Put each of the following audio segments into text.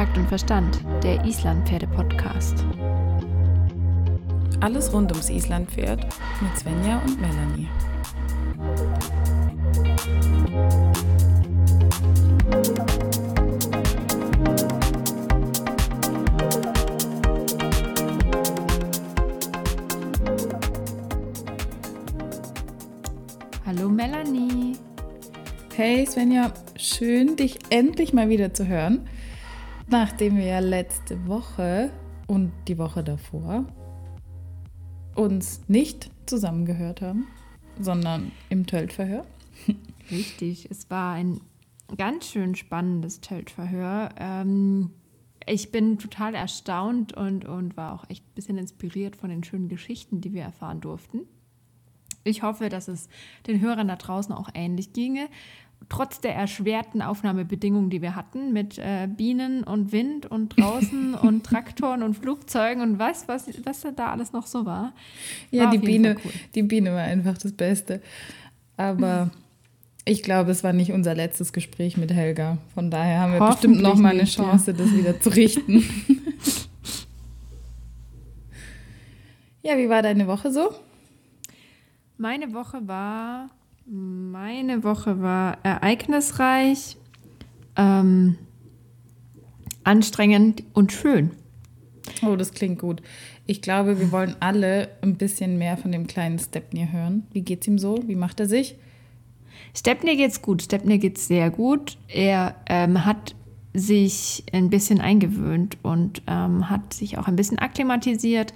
Takt und Verstand, der Islandpferde-Podcast. Alles rund ums Islandpferd mit Svenja und Melanie. Hallo Melanie. Hey Svenja, schön dich endlich mal wieder zu hören, nachdem wir letzte Woche und die Woche davor uns nicht zusammengehört haben, sondern im Töltverhör. Richtig, es war ein ganz schön spannendes Töltverhör. Ähm, ich bin total erstaunt und, und war auch echt ein bisschen inspiriert von den schönen Geschichten, die wir erfahren durften. Ich hoffe, dass es den Hörern da draußen auch ähnlich ginge trotz der erschwerten Aufnahmebedingungen, die wir hatten, mit äh, Bienen und Wind und draußen und Traktoren und Flugzeugen und was, was, was da alles noch so war. Ja, war die Biene, cool. die Biene war einfach das Beste. Aber ich glaube, es war nicht unser letztes Gespräch mit Helga. Von daher haben wir bestimmt noch mal eine Chance, ja. das wieder zu richten. ja, wie war deine Woche so? Meine Woche war meine Woche war ereignisreich, ähm, anstrengend und schön. Oh, das klingt gut. Ich glaube, wir wollen alle ein bisschen mehr von dem kleinen Stepney hören. Wie geht's ihm so? Wie macht er sich? Stepney geht's gut. Stepney geht's sehr gut. Er ähm, hat sich ein bisschen eingewöhnt und ähm, hat sich auch ein bisschen akklimatisiert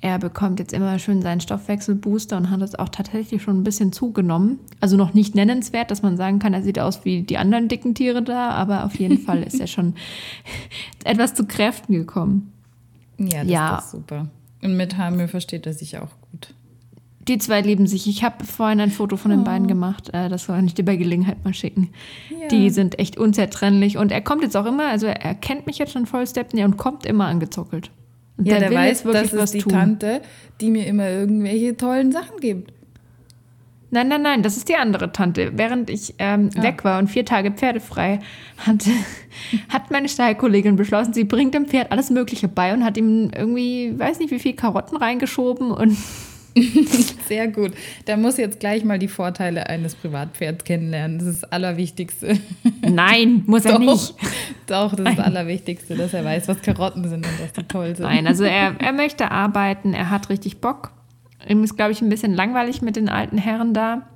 er bekommt jetzt immer schön seinen Stoffwechselbooster und hat es auch tatsächlich schon ein bisschen zugenommen. Also noch nicht nennenswert, dass man sagen kann, er sieht aus wie die anderen dicken Tiere da, aber auf jeden Fall ist er schon etwas zu Kräften gekommen. Ja, das ja. ist super. Und mit Hamel versteht er sich auch gut. Die zwei lieben sich. Ich habe vorhin ein Foto von den oh. beiden gemacht. Äh, das soll ich dir bei Gelegenheit mal schicken. Ja. Die sind echt unzertrennlich. Und er kommt jetzt auch immer, also er kennt mich jetzt schon voll Stepney und kommt immer angezockelt. Und ja, der, der weiß, das ist die tun. Tante, die mir immer irgendwelche tollen Sachen gibt. Nein, nein, nein, das ist die andere Tante. Während ich ähm, ah. weg war und vier Tage pferdefrei hatte, hat meine Stallkollegin beschlossen, sie bringt dem Pferd alles Mögliche bei und hat ihm irgendwie, weiß nicht, wie viel Karotten reingeschoben und Sehr gut. Da muss jetzt gleich mal die Vorteile eines Privatpferds kennenlernen. Das ist das Allerwichtigste. Nein, muss er doch, nicht. Doch, das ist das Allerwichtigste, dass er weiß, was Karotten sind und dass die toll sind. Nein, also er, er möchte arbeiten, er hat richtig Bock. Ihm ist, glaube ich, ein bisschen langweilig mit den alten Herren da.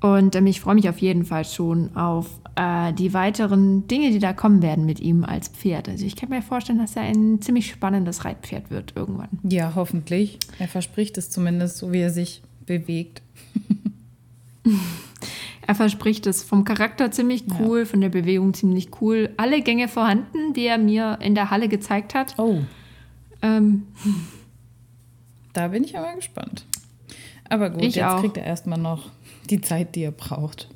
Und ähm, ich freue mich auf jeden Fall schon auf äh, die weiteren Dinge, die da kommen werden mit ihm als Pferd. Also ich kann mir vorstellen, dass er ein ziemlich spannendes Reitpferd wird irgendwann. Ja, hoffentlich. Er verspricht es zumindest, so wie er sich bewegt. er verspricht es vom Charakter ziemlich cool, ja. von der Bewegung ziemlich cool. Alle Gänge vorhanden, die er mir in der Halle gezeigt hat. Oh. Ähm. Da bin ich aber gespannt. Aber gut, ich jetzt auch. kriegt er erstmal noch die Zeit, die er braucht,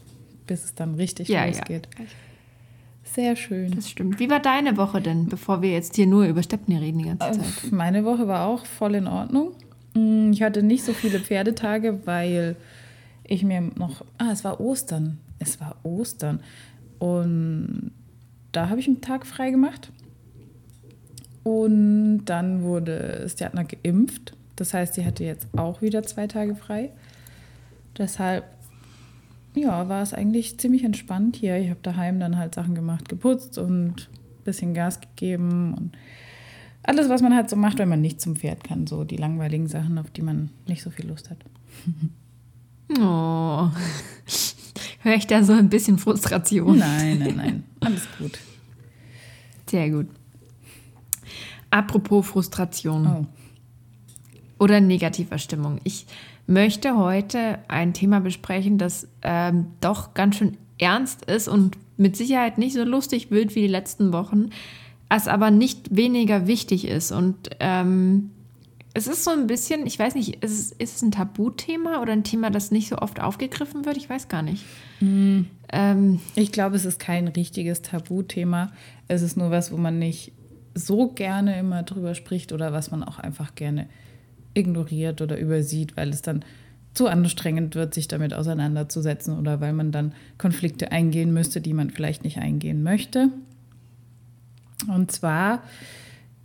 bis es dann richtig ja, losgeht. Ja. Sehr schön. Das stimmt. Wie war deine Woche denn, bevor wir jetzt hier nur über Stepney reden die ganze Zeit? Meine Woche war auch voll in Ordnung. Mm, ich hatte nicht so viele Pferdetage, weil ich mir noch. Ah, es war Ostern. Es war Ostern. Und da habe ich einen Tag frei gemacht. Und dann wurde Stjatna geimpft. Das heißt, sie hatte jetzt auch wieder zwei Tage frei. Deshalb ja, war es eigentlich ziemlich entspannt hier. Ich habe daheim dann halt Sachen gemacht, geputzt und ein bisschen Gas gegeben und alles, was man halt so macht, wenn man nicht zum Pferd kann. So die langweiligen Sachen, auf die man nicht so viel Lust hat. Oh, höre ich da so ein bisschen Frustration? Nein, nein, nein, alles gut. Sehr gut. Apropos Frustration. Oh. Oder negativer Stimmung. Ich möchte heute ein Thema besprechen, das ähm, doch ganz schön ernst ist und mit Sicherheit nicht so lustig wird wie die letzten Wochen, es aber nicht weniger wichtig ist. Und ähm, es ist so ein bisschen, ich weiß nicht, ist es, ist es ein Tabuthema oder ein Thema, das nicht so oft aufgegriffen wird? Ich weiß gar nicht. Mm. Ähm, ich glaube, es ist kein richtiges Tabuthema. Es ist nur was, wo man nicht so gerne immer drüber spricht oder was man auch einfach gerne ignoriert oder übersieht, weil es dann zu anstrengend wird, sich damit auseinanderzusetzen oder weil man dann Konflikte eingehen müsste, die man vielleicht nicht eingehen möchte. Und zwar,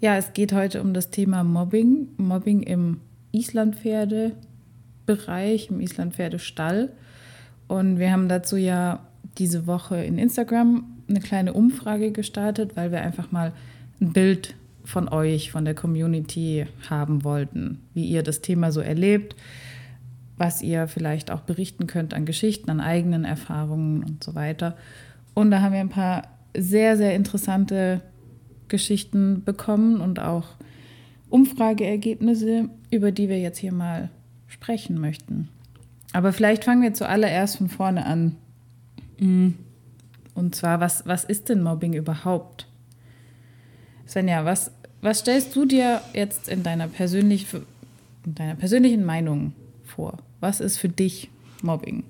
ja, es geht heute um das Thema Mobbing, Mobbing im Islandpferdebereich, im Islandpferdestall. Und wir haben dazu ja diese Woche in Instagram eine kleine Umfrage gestartet, weil wir einfach mal ein Bild von euch, von der Community haben wollten, wie ihr das Thema so erlebt, was ihr vielleicht auch berichten könnt an Geschichten, an eigenen Erfahrungen und so weiter. Und da haben wir ein paar sehr, sehr interessante Geschichten bekommen und auch Umfrageergebnisse, über die wir jetzt hier mal sprechen möchten. Aber vielleicht fangen wir zuallererst von vorne an. Mhm. Und zwar, was, was ist denn Mobbing überhaupt? Svenja, was, was stellst du dir jetzt in deiner, persönlich, in deiner persönlichen Meinung vor? Was ist für dich Mobbing?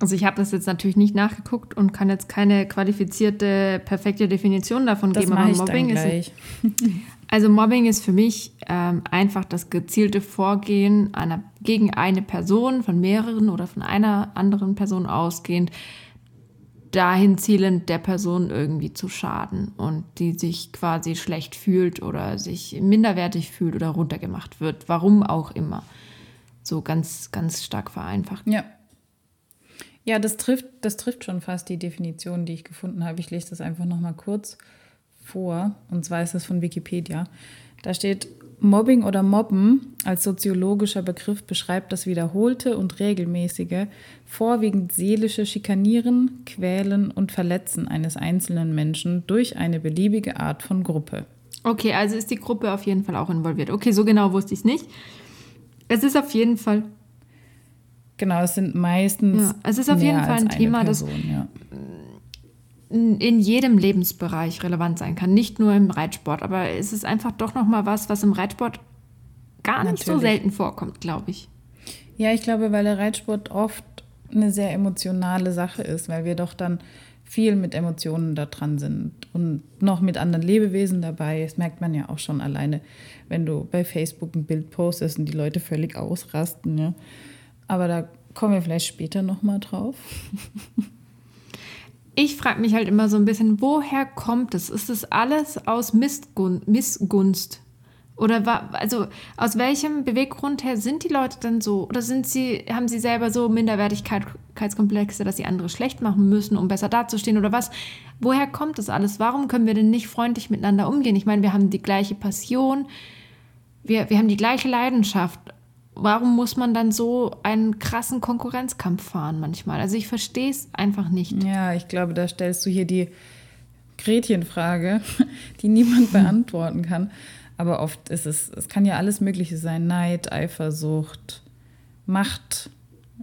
Also ich habe das jetzt natürlich nicht nachgeguckt und kann jetzt keine qualifizierte, perfekte Definition davon das geben. Aber Mobbing ist also Mobbing ist für mich ähm, einfach das gezielte Vorgehen einer, gegen eine Person von mehreren oder von einer anderen Person ausgehend, dahin zielend der Person irgendwie zu schaden und die sich quasi schlecht fühlt oder sich minderwertig fühlt oder runtergemacht wird, warum auch immer. So ganz, ganz stark vereinfacht. Ja. Ja, das trifft, das trifft schon fast die Definition, die ich gefunden habe. Ich lese das einfach nochmal kurz vor. Und zwar ist das von Wikipedia. Da steht, Mobbing oder Mobben als soziologischer Begriff beschreibt das wiederholte und regelmäßige, vorwiegend seelische Schikanieren, Quälen und Verletzen eines einzelnen Menschen durch eine beliebige Art von Gruppe. Okay, also ist die Gruppe auf jeden Fall auch involviert. Okay, so genau wusste ich es nicht. Es ist auf jeden Fall. Genau, es sind meistens. Ja, es ist auf jeden Fall ein Thema, Person, das ja in jedem Lebensbereich relevant sein kann, nicht nur im Reitsport. Aber es ist einfach doch noch mal was, was im Reitsport gar nicht Natürlich. so selten vorkommt, glaube ich. Ja, ich glaube, weil der Reitsport oft eine sehr emotionale Sache ist, weil wir doch dann viel mit Emotionen da dran sind und noch mit anderen Lebewesen dabei. Das merkt man ja auch schon alleine, wenn du bei Facebook ein Bild postest und die Leute völlig ausrasten. Ja. Aber da kommen wir vielleicht später noch mal drauf. ich frage mich halt immer so ein bisschen, woher kommt es? Ist das alles aus Missgun Missgunst? Oder war, also aus welchem Beweggrund her sind die Leute dann so? Oder sind sie, haben sie selber so Minderwertigkeitskomplexe, dass sie andere schlecht machen müssen, um besser dazustehen? Oder was? Woher kommt das alles? Warum können wir denn nicht freundlich miteinander umgehen? Ich meine, wir haben die gleiche Passion, wir, wir haben die gleiche Leidenschaft warum muss man dann so einen krassen Konkurrenzkampf fahren manchmal? Also ich verstehe es einfach nicht. Ja, ich glaube, da stellst du hier die Gretchenfrage, die niemand beantworten kann. Aber oft ist es, es kann ja alles Mögliche sein: Neid, Eifersucht, Macht,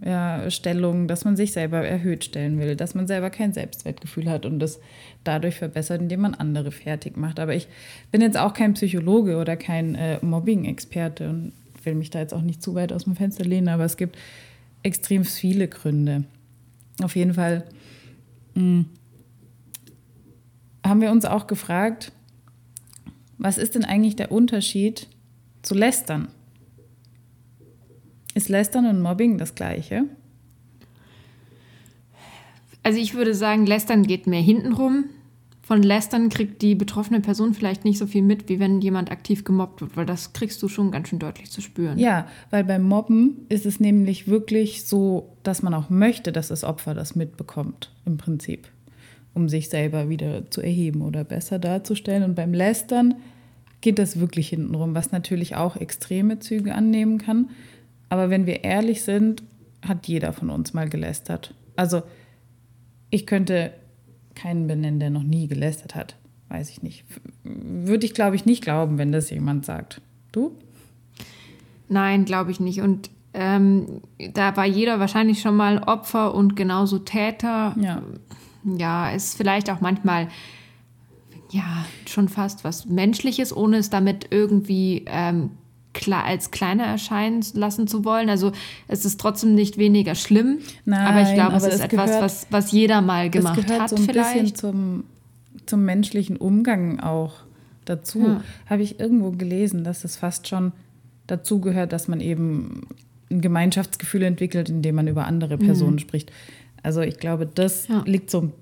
ja, Stellung, dass man sich selber erhöht stellen will, dass man selber kein Selbstwertgefühl hat und das dadurch verbessert, indem man andere fertig macht. Aber ich bin jetzt auch kein Psychologe oder kein äh, Mobbing-Experte und will mich da jetzt auch nicht zu weit aus dem Fenster lehnen, aber es gibt extrem viele Gründe. Auf jeden Fall mh, hm, haben wir uns auch gefragt, was ist denn eigentlich der Unterschied zu Lästern? Ist Lästern und Mobbing das gleiche? Also ich würde sagen, Lästern geht mehr hintenrum von Lästern kriegt die betroffene Person vielleicht nicht so viel mit, wie wenn jemand aktiv gemobbt wird, weil das kriegst du schon ganz schön deutlich zu spüren. Ja, weil beim Mobben ist es nämlich wirklich so, dass man auch möchte, dass das Opfer das mitbekommt, im Prinzip, um sich selber wieder zu erheben oder besser darzustellen. Und beim Lästern geht das wirklich hintenrum, was natürlich auch extreme Züge annehmen kann. Aber wenn wir ehrlich sind, hat jeder von uns mal gelästert. Also ich könnte keinen benennen, der noch nie gelästert hat. Weiß ich nicht. Würde ich, glaube ich, nicht glauben, wenn das jemand sagt. Du? Nein, glaube ich nicht. Und ähm, da war jeder wahrscheinlich schon mal Opfer und genauso Täter. Ja. Ja, ist vielleicht auch manchmal ja schon fast was Menschliches, ohne es damit irgendwie ähm, als kleiner erscheinen lassen zu wollen. Also es ist trotzdem nicht weniger schlimm, Nein, aber ich glaube, es ist etwas, gehört, was, was jeder mal gemacht es gehört hat. So ein vielleicht. bisschen zum, zum menschlichen Umgang auch dazu. Hm. Habe ich irgendwo gelesen, dass es fast schon dazu gehört, dass man eben ein Gemeinschaftsgefühl entwickelt, indem man über andere Personen hm. spricht. Also ich glaube, das ja. liegt so ein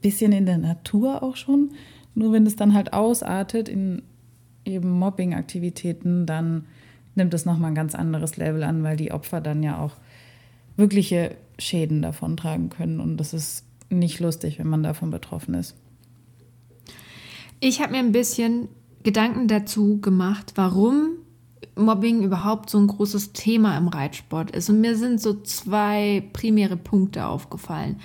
bisschen in der Natur auch schon, Nur wenn es dann halt ausartet in eben Mobbing-Aktivitäten, dann nimmt es nochmal ein ganz anderes Level an, weil die Opfer dann ja auch wirkliche Schäden davon tragen können. Und das ist nicht lustig, wenn man davon betroffen ist. Ich habe mir ein bisschen Gedanken dazu gemacht, warum Mobbing überhaupt so ein großes Thema im Reitsport ist. Und mir sind so zwei primäre Punkte aufgefallen.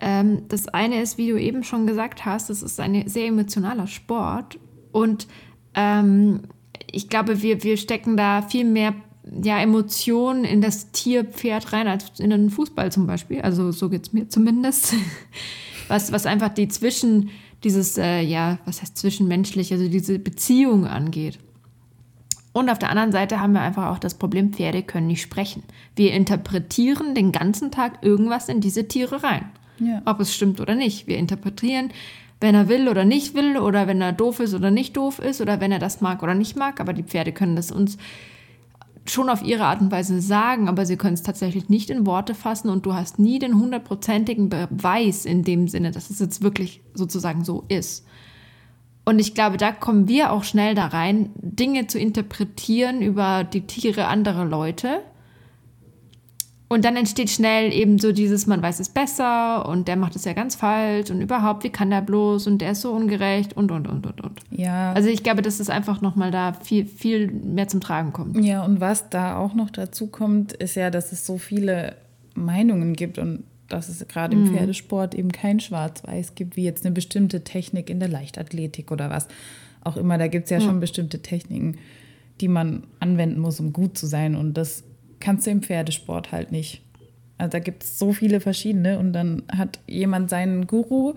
Ähm, das eine ist, wie du eben schon gesagt hast, es ist ein sehr emotionaler Sport. Und ähm, ich glaube, wir, wir stecken da viel mehr ja, Emotionen in das Tier-Pferd rein als in den Fußball zum Beispiel. Also so geht es mir zumindest. Was, was einfach die Zwischen, dieses, äh, ja, was heißt zwischenmenschlich, also diese Beziehung angeht. Und auf der anderen Seite haben wir einfach auch das Problem, Pferde können nicht sprechen. Wir interpretieren den ganzen Tag irgendwas in diese Tiere rein. Ja. Ob es stimmt oder nicht. Wir interpretieren, wenn er will oder nicht will oder wenn er doof ist oder nicht doof ist oder wenn er das mag oder nicht mag. Aber die Pferde können das uns schon auf ihre Art und Weise sagen, aber sie können es tatsächlich nicht in Worte fassen und du hast nie den hundertprozentigen Beweis in dem Sinne, dass es jetzt wirklich sozusagen so ist. Und ich glaube, da kommen wir auch schnell da rein, Dinge zu interpretieren über die Tiere anderer Leute und dann entsteht schnell eben so dieses, man weiß es besser und der macht es ja ganz falsch und überhaupt, wie kann der bloß und der ist so ungerecht und, und, und, und, und. Ja. Also ich glaube, dass es einfach nochmal da viel, viel mehr zum Tragen kommt. Ja, und was da auch noch dazu kommt, ist ja, dass es so viele Meinungen gibt und dass es gerade im mhm. Pferdesport eben kein Schwarz-Weiß gibt, wie jetzt eine bestimmte Technik in der Leichtathletik oder was auch immer. Da gibt es ja mhm. schon bestimmte Techniken, die man anwenden muss, um gut zu sein. Und das kannst du im Pferdesport halt nicht. Also da gibt es so viele verschiedene und dann hat jemand seinen Guru,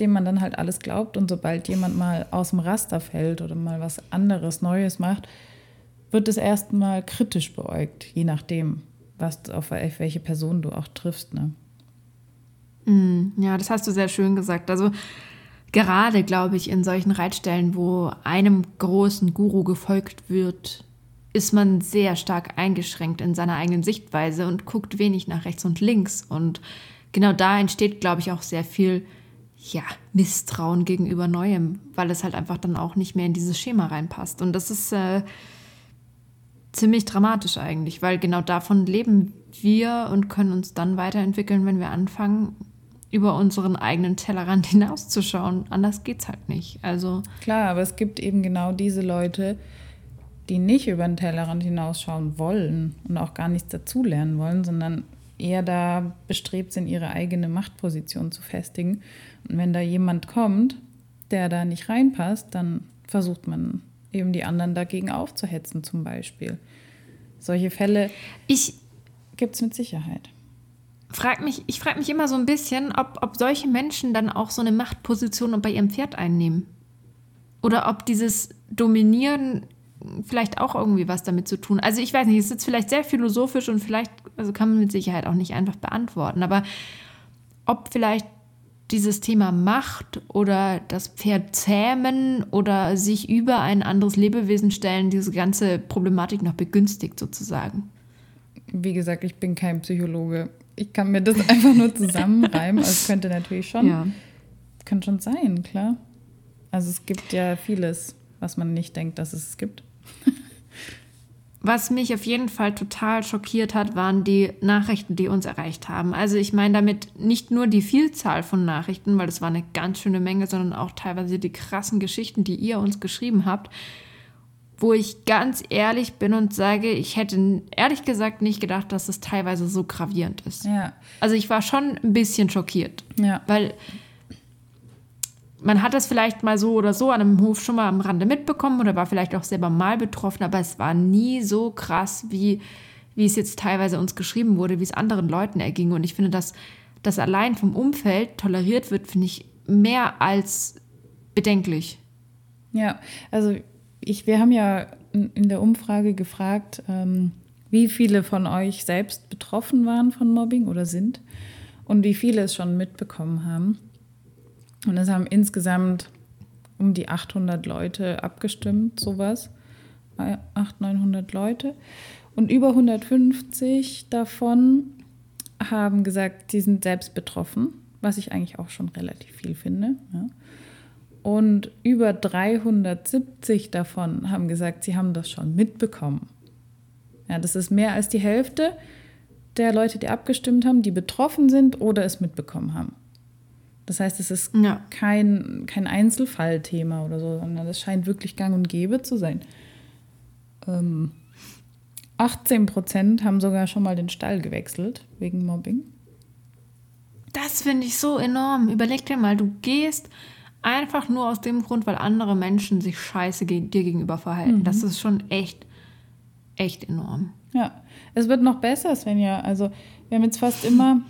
dem man dann halt alles glaubt und sobald jemand mal aus dem Raster fällt oder mal was anderes, Neues macht, wird es erstmal kritisch beäugt, je nachdem, was auf welche Person du auch triffst. Ne? Mm, ja, das hast du sehr schön gesagt. Also gerade, glaube ich, in solchen Reitstellen, wo einem großen Guru gefolgt wird, ist man sehr stark eingeschränkt in seiner eigenen Sichtweise und guckt wenig nach rechts und links. Und genau da entsteht, glaube ich, auch sehr viel ja, Misstrauen gegenüber Neuem, weil es halt einfach dann auch nicht mehr in dieses Schema reinpasst. Und das ist äh, ziemlich dramatisch eigentlich, weil genau davon leben wir und können uns dann weiterentwickeln, wenn wir anfangen, über unseren eigenen Tellerrand hinauszuschauen. Anders geht es halt nicht. Also klar, aber es gibt eben genau diese Leute, die nicht über den Tellerrand hinausschauen wollen und auch gar nichts dazulernen wollen, sondern eher da bestrebt sind, ihre eigene Machtposition zu festigen. Und wenn da jemand kommt, der da nicht reinpasst, dann versucht man eben die anderen dagegen aufzuhetzen zum Beispiel. Solche Fälle gibt es mit Sicherheit. Frag mich, ich frage mich immer so ein bisschen, ob, ob solche Menschen dann auch so eine Machtposition bei ihrem Pferd einnehmen. Oder ob dieses Dominieren vielleicht auch irgendwie was damit zu tun. Also ich weiß nicht, es ist jetzt vielleicht sehr philosophisch und vielleicht, also kann man mit Sicherheit auch nicht einfach beantworten, aber ob vielleicht dieses Thema Macht oder das Pferd zähmen oder sich über ein anderes Lebewesen stellen, diese ganze Problematik noch begünstigt sozusagen. Wie gesagt, ich bin kein Psychologe. Ich kann mir das einfach nur zusammenreimen. Also es könnte natürlich schon, ja. könnte schon sein, klar. Also es gibt ja vieles, was man nicht denkt, dass es gibt. Was mich auf jeden Fall total schockiert hat, waren die Nachrichten, die uns erreicht haben. Also ich meine damit nicht nur die Vielzahl von Nachrichten, weil es war eine ganz schöne Menge, sondern auch teilweise die krassen Geschichten, die ihr uns geschrieben habt, wo ich ganz ehrlich bin und sage, ich hätte ehrlich gesagt nicht gedacht, dass es teilweise so gravierend ist. Ja. Also ich war schon ein bisschen schockiert, ja. weil man hat das vielleicht mal so oder so an einem Hof schon mal am Rande mitbekommen oder war vielleicht auch selber mal betroffen, aber es war nie so krass, wie, wie es jetzt teilweise uns geschrieben wurde, wie es anderen Leuten erging. Und ich finde, dass das allein vom Umfeld toleriert wird, finde ich mehr als bedenklich. Ja, also ich, wir haben ja in der Umfrage gefragt, ähm, wie viele von euch selbst betroffen waren von Mobbing oder sind und wie viele es schon mitbekommen haben. Und es haben insgesamt um die 800 Leute abgestimmt, sowas. 800, 900 Leute. Und über 150 davon haben gesagt, sie sind selbst betroffen, was ich eigentlich auch schon relativ viel finde. Ja. Und über 370 davon haben gesagt, sie haben das schon mitbekommen. Ja, das ist mehr als die Hälfte der Leute, die abgestimmt haben, die betroffen sind oder es mitbekommen haben. Das heißt, es ist ja. kein, kein Einzelfallthema oder so, sondern es scheint wirklich gang und gäbe zu sein. Ähm, 18 Prozent haben sogar schon mal den Stall gewechselt wegen Mobbing. Das finde ich so enorm. Überleg dir mal, du gehst einfach nur aus dem Grund, weil andere Menschen sich scheiße dir gegenüber verhalten. Mhm. Das ist schon echt, echt enorm. Ja, es wird noch besser, Svenja. Also, wir haben jetzt fast immer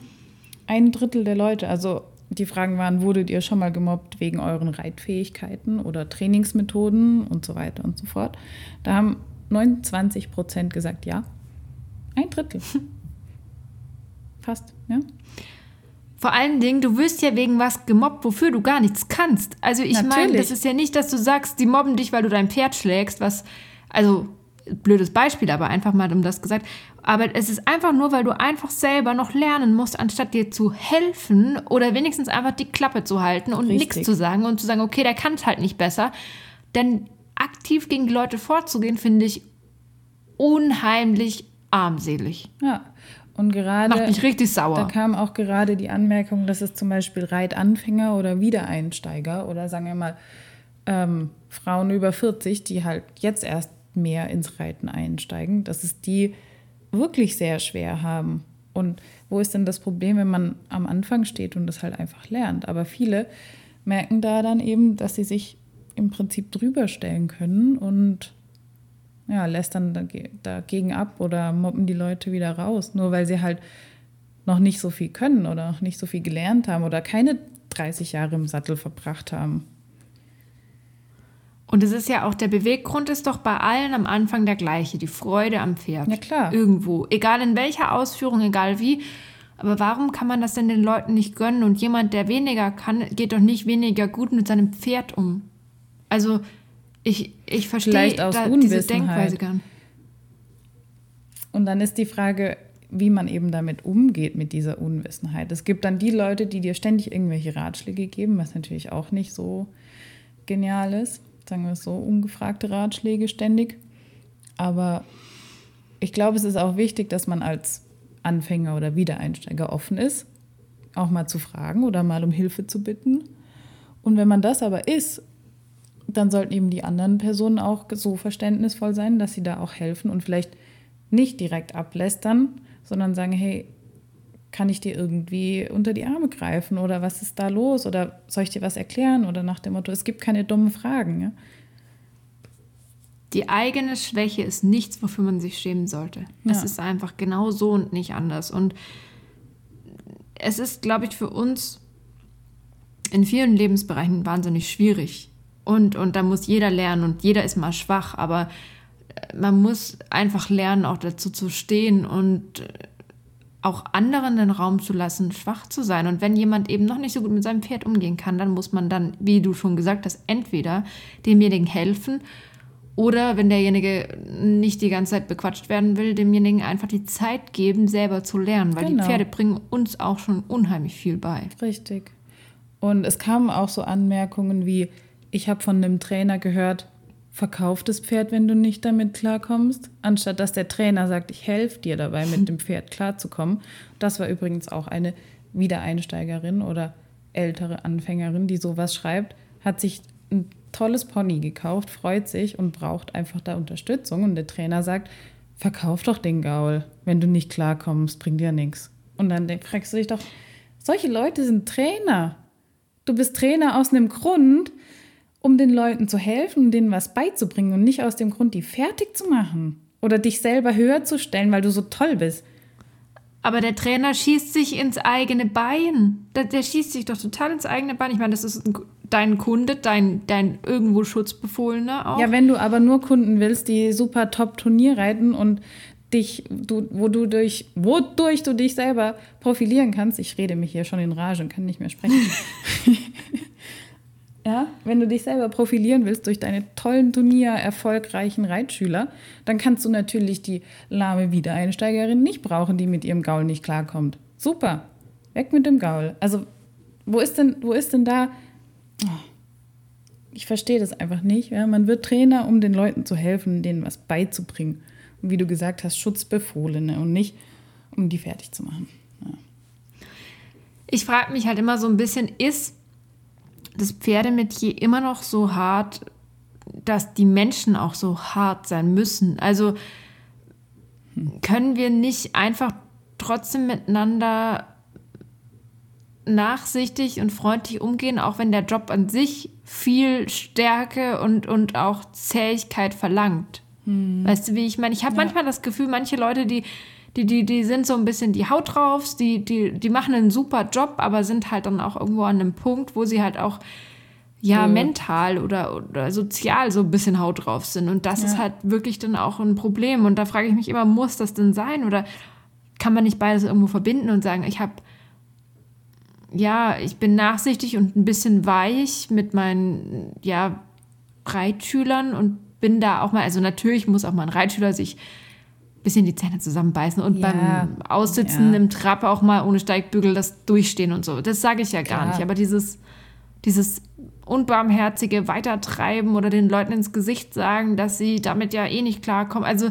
ein Drittel der Leute, also die Fragen waren, wurdet ihr schon mal gemobbt wegen euren Reitfähigkeiten oder Trainingsmethoden und so weiter und so fort. Da haben 29 Prozent gesagt ja. Ein Drittel. Fast, ja. Vor allen Dingen, du wirst ja wegen was gemobbt, wofür du gar nichts kannst. Also ich meine, das ist ja nicht, dass du sagst, die mobben dich, weil du dein Pferd schlägst, was, also blödes Beispiel, aber einfach mal um das gesagt. Aber es ist einfach nur, weil du einfach selber noch lernen musst, anstatt dir zu helfen oder wenigstens einfach die Klappe zu halten und nichts zu sagen und zu sagen, okay, der kann es halt nicht besser. Denn aktiv gegen die Leute vorzugehen, finde ich unheimlich armselig. Ja. Und gerade. Macht mich richtig sauer. Da kam auch gerade die Anmerkung, dass es zum Beispiel Reitanfänger oder Wiedereinsteiger oder sagen wir mal ähm, Frauen über 40, die halt jetzt erst mehr ins Reiten einsteigen, dass es die wirklich sehr schwer haben. Und wo ist denn das Problem, wenn man am Anfang steht und das halt einfach lernt? Aber viele merken da dann eben, dass sie sich im Prinzip drüber stellen können und ja, lässt dann dagegen ab oder mobben die Leute wieder raus, nur weil sie halt noch nicht so viel können oder noch nicht so viel gelernt haben oder keine 30 Jahre im Sattel verbracht haben. Und es ist ja auch, der Beweggrund ist doch bei allen am Anfang der gleiche, die Freude am Pferd. Ja, klar. Irgendwo. Egal in welcher Ausführung, egal wie. Aber warum kann man das denn den Leuten nicht gönnen? Und jemand, der weniger kann, geht doch nicht weniger gut mit seinem Pferd um. Also, ich, ich verstehe da, diese Denkweise gern. Und dann ist die Frage, wie man eben damit umgeht mit dieser Unwissenheit. Es gibt dann die Leute, die dir ständig irgendwelche Ratschläge geben, was natürlich auch nicht so genial ist sagen wir es so, ungefragte Ratschläge ständig. Aber ich glaube, es ist auch wichtig, dass man als Anfänger oder Wiedereinsteiger offen ist, auch mal zu fragen oder mal um Hilfe zu bitten. Und wenn man das aber ist, dann sollten eben die anderen Personen auch so verständnisvoll sein, dass sie da auch helfen und vielleicht nicht direkt ablästern, sondern sagen, hey, kann ich dir irgendwie unter die Arme greifen oder was ist da los oder soll ich dir was erklären oder nach dem Motto, es gibt keine dummen Fragen. Ja? Die eigene Schwäche ist nichts, wofür man sich schämen sollte. Es ja. ist einfach genau so und nicht anders. Und es ist, glaube ich, für uns in vielen Lebensbereichen wahnsinnig schwierig. Und, und da muss jeder lernen und jeder ist mal schwach, aber man muss einfach lernen, auch dazu zu stehen und auch anderen den Raum zu lassen, schwach zu sein. Und wenn jemand eben noch nicht so gut mit seinem Pferd umgehen kann, dann muss man dann, wie du schon gesagt hast, entweder demjenigen helfen oder wenn derjenige nicht die ganze Zeit bequatscht werden will, demjenigen einfach die Zeit geben, selber zu lernen, weil genau. die Pferde bringen uns auch schon unheimlich viel bei. Richtig. Und es kamen auch so Anmerkungen wie, ich habe von einem Trainer gehört, verkauf das Pferd, wenn du nicht damit klarkommst, anstatt dass der Trainer sagt, ich helfe dir dabei, mit dem Pferd klarzukommen. Das war übrigens auch eine Wiedereinsteigerin oder ältere Anfängerin, die sowas schreibt, hat sich ein tolles Pony gekauft, freut sich und braucht einfach da Unterstützung. Und der Trainer sagt, verkauf doch den Gaul, wenn du nicht klarkommst, bringt dir nichts. Und dann fragst du dich doch, solche Leute sind Trainer. Du bist Trainer aus einem Grund, um den Leuten zu helfen, denen was beizubringen und nicht aus dem Grund, die fertig zu machen oder dich selber höher zu stellen, weil du so toll bist. Aber der Trainer schießt sich ins eigene Bein. Der, der schießt sich doch total ins eigene Bein. Ich meine, das ist ein, dein Kunde, dein, dein irgendwo Schutzbefohlener auch. Ja, wenn du aber nur Kunden willst, die super top Turnier reiten und dich, du, wo du durch, wodurch du dich selber profilieren kannst. Ich rede mich hier schon in Rage und kann nicht mehr sprechen. Ja, wenn du dich selber profilieren willst durch deine tollen Turnier erfolgreichen Reitschüler, dann kannst du natürlich die lahme Wiedereinsteigerin nicht brauchen, die mit ihrem Gaul nicht klarkommt. Super, weg mit dem Gaul. Also wo ist denn, wo ist denn da? Oh. verstehe das einfach nicht. Ja? Man wird Trainer, um den Leuten zu helfen, denen was beizubringen. Und wie du gesagt hast, Schutzbefohlene und nicht, um die fertig zu machen. Ja. Ich frage mich halt immer so ein bisschen, ist das Pferdemetier immer noch so hart, dass die Menschen auch so hart sein müssen? Also können wir nicht einfach trotzdem miteinander nachsichtig und freundlich umgehen, auch wenn der Job an sich viel Stärke und, und auch Zähigkeit verlangt. Hm. Weißt du, wie ich meine? Ich habe ja. manchmal das Gefühl, manche Leute, die, die, die, die sind so ein bisschen die Haut drauf, die, die, die machen einen super Job, aber sind halt dann auch irgendwo an einem Punkt, wo sie halt auch ja, ja. mental oder, oder sozial so ein bisschen Haut drauf sind. Und das ja. ist halt wirklich dann auch ein Problem. Und da frage ich mich immer, muss das denn sein? Oder kann man nicht beides irgendwo verbinden und sagen, ich habe ja, ich bin nachsichtig und ein bisschen weich mit meinen, ja, Reitschülern und bin da auch mal, also natürlich muss auch mal ein Reitschüler sich bisschen die Zähne zusammenbeißen und ja, beim Aussitzen ja. im Trab auch mal ohne Steigbügel das durchstehen und so. Das sage ich ja gar Klar. nicht. Aber dieses, dieses unbarmherzige Weitertreiben oder den Leuten ins Gesicht sagen, dass sie damit ja eh nicht klarkommen. Also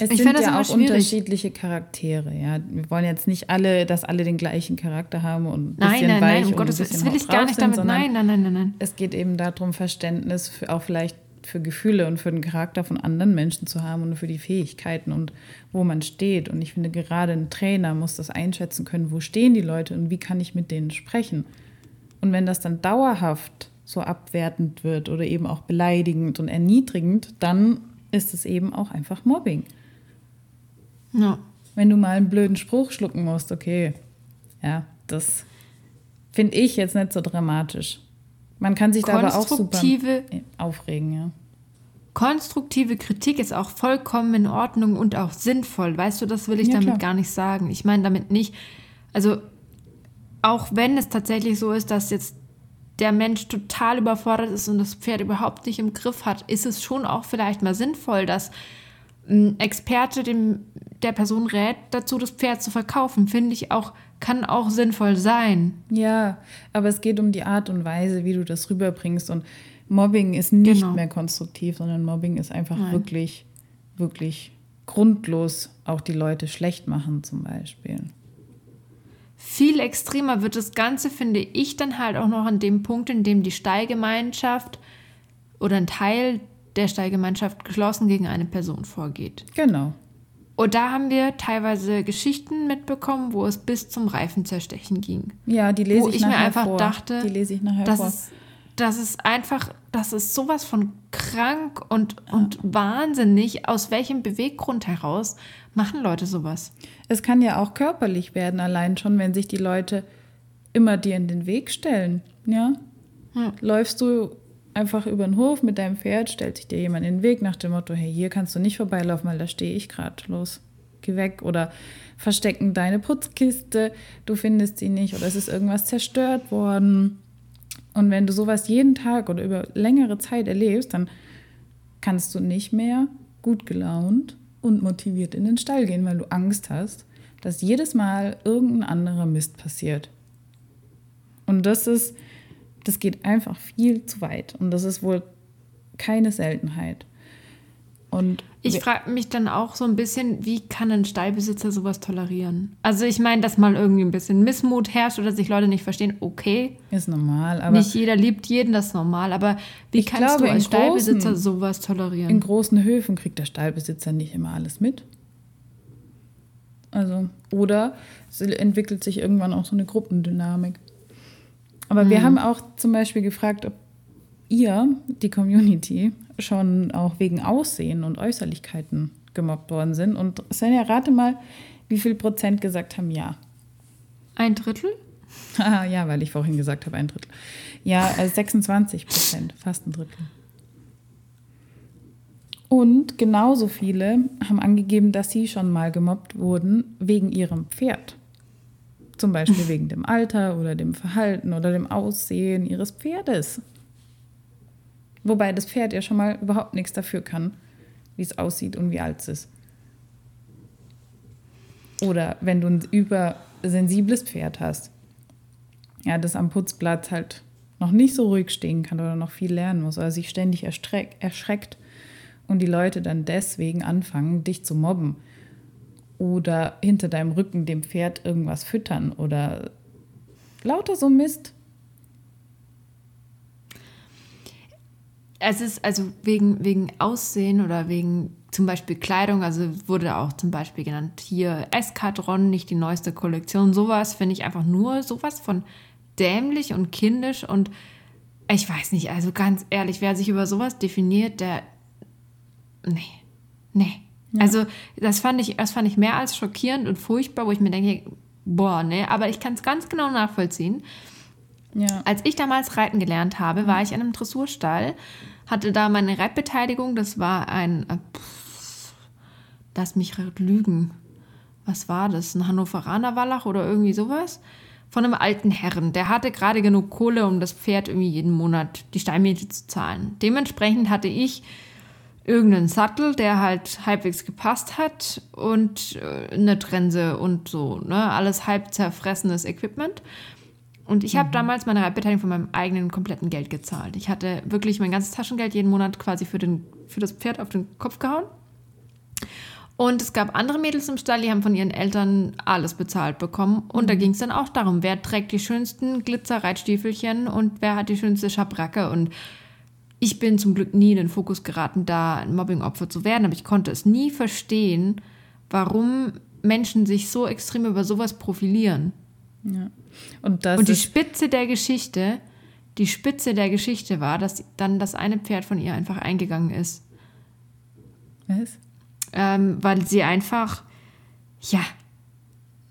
es ich sind ja auch schwierig. unterschiedliche Charaktere, ja. Wir wollen jetzt nicht alle, dass alle den gleichen Charakter haben und ein bisschen nein, nein, weich nein, um Gottes, das will ich gar nicht sind, damit. Nein, nein, nein, nein, nein. Es geht eben darum, Verständnis für, auch vielleicht für Gefühle und für den Charakter von anderen Menschen zu haben und für die Fähigkeiten und wo man steht. Und ich finde, gerade ein Trainer muss das einschätzen können, wo stehen die Leute und wie kann ich mit denen sprechen. Und wenn das dann dauerhaft so abwertend wird oder eben auch beleidigend und erniedrigend, dann ist es eben auch einfach Mobbing. Ja. Wenn du mal einen blöden Spruch schlucken musst, okay. Ja, das finde ich jetzt nicht so dramatisch. Man kann sich da aber auch super aufregen, ja. Konstruktive Kritik ist auch vollkommen in Ordnung und auch sinnvoll. Weißt du, das will ich ja, damit klar. gar nicht sagen. Ich meine damit nicht, also auch wenn es tatsächlich so ist, dass jetzt der Mensch total überfordert ist und das Pferd überhaupt nicht im Griff hat, ist es schon auch vielleicht mal sinnvoll, dass ein Experte dem, der Person rät, dazu das Pferd zu verkaufen, finde ich auch, kann auch sinnvoll sein. Ja, aber es geht um die Art und Weise, wie du das rüberbringst. Und Mobbing ist nicht genau. mehr konstruktiv, sondern Mobbing ist einfach Nein. wirklich, wirklich grundlos auch die Leute schlecht machen, zum Beispiel. Viel extremer wird das Ganze, finde ich, dann halt auch noch an dem Punkt, in dem die Stallgemeinschaft oder ein Teil der Stallgemeinschaft geschlossen gegen eine Person vorgeht. Genau. Und da haben wir teilweise Geschichten mitbekommen, wo es bis zum Reifenzerstechen ging. Ja, die lese wo ich, ich mir einfach vor. dachte, die lese ich nachher das vor. Ist, das ist einfach, das ist sowas von krank und, ja. und wahnsinnig. Aus welchem Beweggrund heraus machen Leute sowas? Es kann ja auch körperlich werden, allein schon, wenn sich die Leute immer dir in den Weg stellen. Ja? ja. Läufst du einfach über den Hof mit deinem Pferd, stellt sich dir jemand in den Weg nach dem Motto, hey, hier kannst du nicht vorbeilaufen, weil da stehe ich gerade, los, geh weg. Oder verstecken deine Putzkiste, du findest sie nicht oder es ist irgendwas zerstört worden. Und wenn du sowas jeden Tag oder über längere Zeit erlebst, dann kannst du nicht mehr gut gelaunt und motiviert in den Stall gehen, weil du Angst hast, dass jedes Mal irgendein anderer Mist passiert. Und das ist das geht einfach viel zu weit und das ist wohl keine Seltenheit. Und ich frage mich dann auch so ein bisschen, wie kann ein Stallbesitzer sowas tolerieren? Also ich meine, dass mal irgendwie ein bisschen Missmut herrscht oder sich Leute nicht verstehen, okay. Ist normal, aber nicht jeder liebt jeden, das ist normal. Aber wie kannst glaube, du als Stallbesitzer großen, sowas tolerieren? In großen Höfen kriegt der Stallbesitzer nicht immer alles mit. Also oder es entwickelt sich irgendwann auch so eine Gruppendynamik. Aber mhm. wir haben auch zum Beispiel gefragt, ob ihr, die Community, schon auch wegen Aussehen und Äußerlichkeiten gemobbt worden sind. Und Svenja, rate mal, wie viel Prozent gesagt haben ja. Ein Drittel? Ah, ja, weil ich vorhin gesagt habe, ein Drittel. Ja, 26 äh, Prozent, fast ein Drittel. Und genauso viele haben angegeben, dass sie schon mal gemobbt wurden wegen ihrem Pferd. Zum Beispiel wegen dem Alter oder dem Verhalten oder dem Aussehen ihres Pferdes. Wobei das Pferd ja schon mal überhaupt nichts dafür kann, wie es aussieht und wie alt es ist. Oder wenn du ein übersensibles Pferd hast, ja, das am Putzplatz halt noch nicht so ruhig stehen kann oder noch viel lernen muss oder sich ständig erschreckt und die Leute dann deswegen anfangen, dich zu mobben oder hinter deinem Rücken dem Pferd irgendwas füttern oder lauter so Mist. Es ist also wegen, wegen Aussehen oder wegen zum Beispiel Kleidung, also wurde auch zum Beispiel genannt hier Eskadron, nicht die neueste Kollektion, sowas finde ich einfach nur sowas von dämlich und kindisch und ich weiß nicht, also ganz ehrlich, wer sich über sowas definiert, der nee, nee. Ja. Also das fand ich, das fand ich mehr als schockierend und furchtbar, wo ich mir denke, boah, nee, aber ich kann es ganz genau nachvollziehen. Ja. Als ich damals reiten gelernt habe, war ich in einem Dressurstall, hatte da meine Reitbeteiligung, das war ein, äh, pff, lass mich lügen, was war das, ein Hannoveraner Wallach oder irgendwie sowas? Von einem alten Herren. Der hatte gerade genug Kohle, um das Pferd irgendwie jeden Monat die Steinmiete zu zahlen. Dementsprechend hatte ich irgendeinen Sattel, der halt halbwegs gepasst hat und äh, eine Trense und so, ne? Alles halb zerfressenes Equipment. Und ich habe mhm. damals meine Reitbeteiligung von meinem eigenen kompletten Geld gezahlt. Ich hatte wirklich mein ganzes Taschengeld jeden Monat quasi für, den, für das Pferd auf den Kopf gehauen. Und es gab andere Mädels im Stall, die haben von ihren Eltern alles bezahlt bekommen. Und mhm. da ging es dann auch darum, wer trägt die schönsten Glitzer-Reitstiefelchen und wer hat die schönste Schabracke. Und ich bin zum Glück nie in den Fokus geraten, da ein Mobbing-Opfer zu werden, aber ich konnte es nie verstehen, warum Menschen sich so extrem über sowas profilieren. Ja. Und, das Und die Spitze der Geschichte, die Spitze der Geschichte war, dass dann das eine Pferd von ihr einfach eingegangen ist. Was? Ähm, weil sie einfach, ja,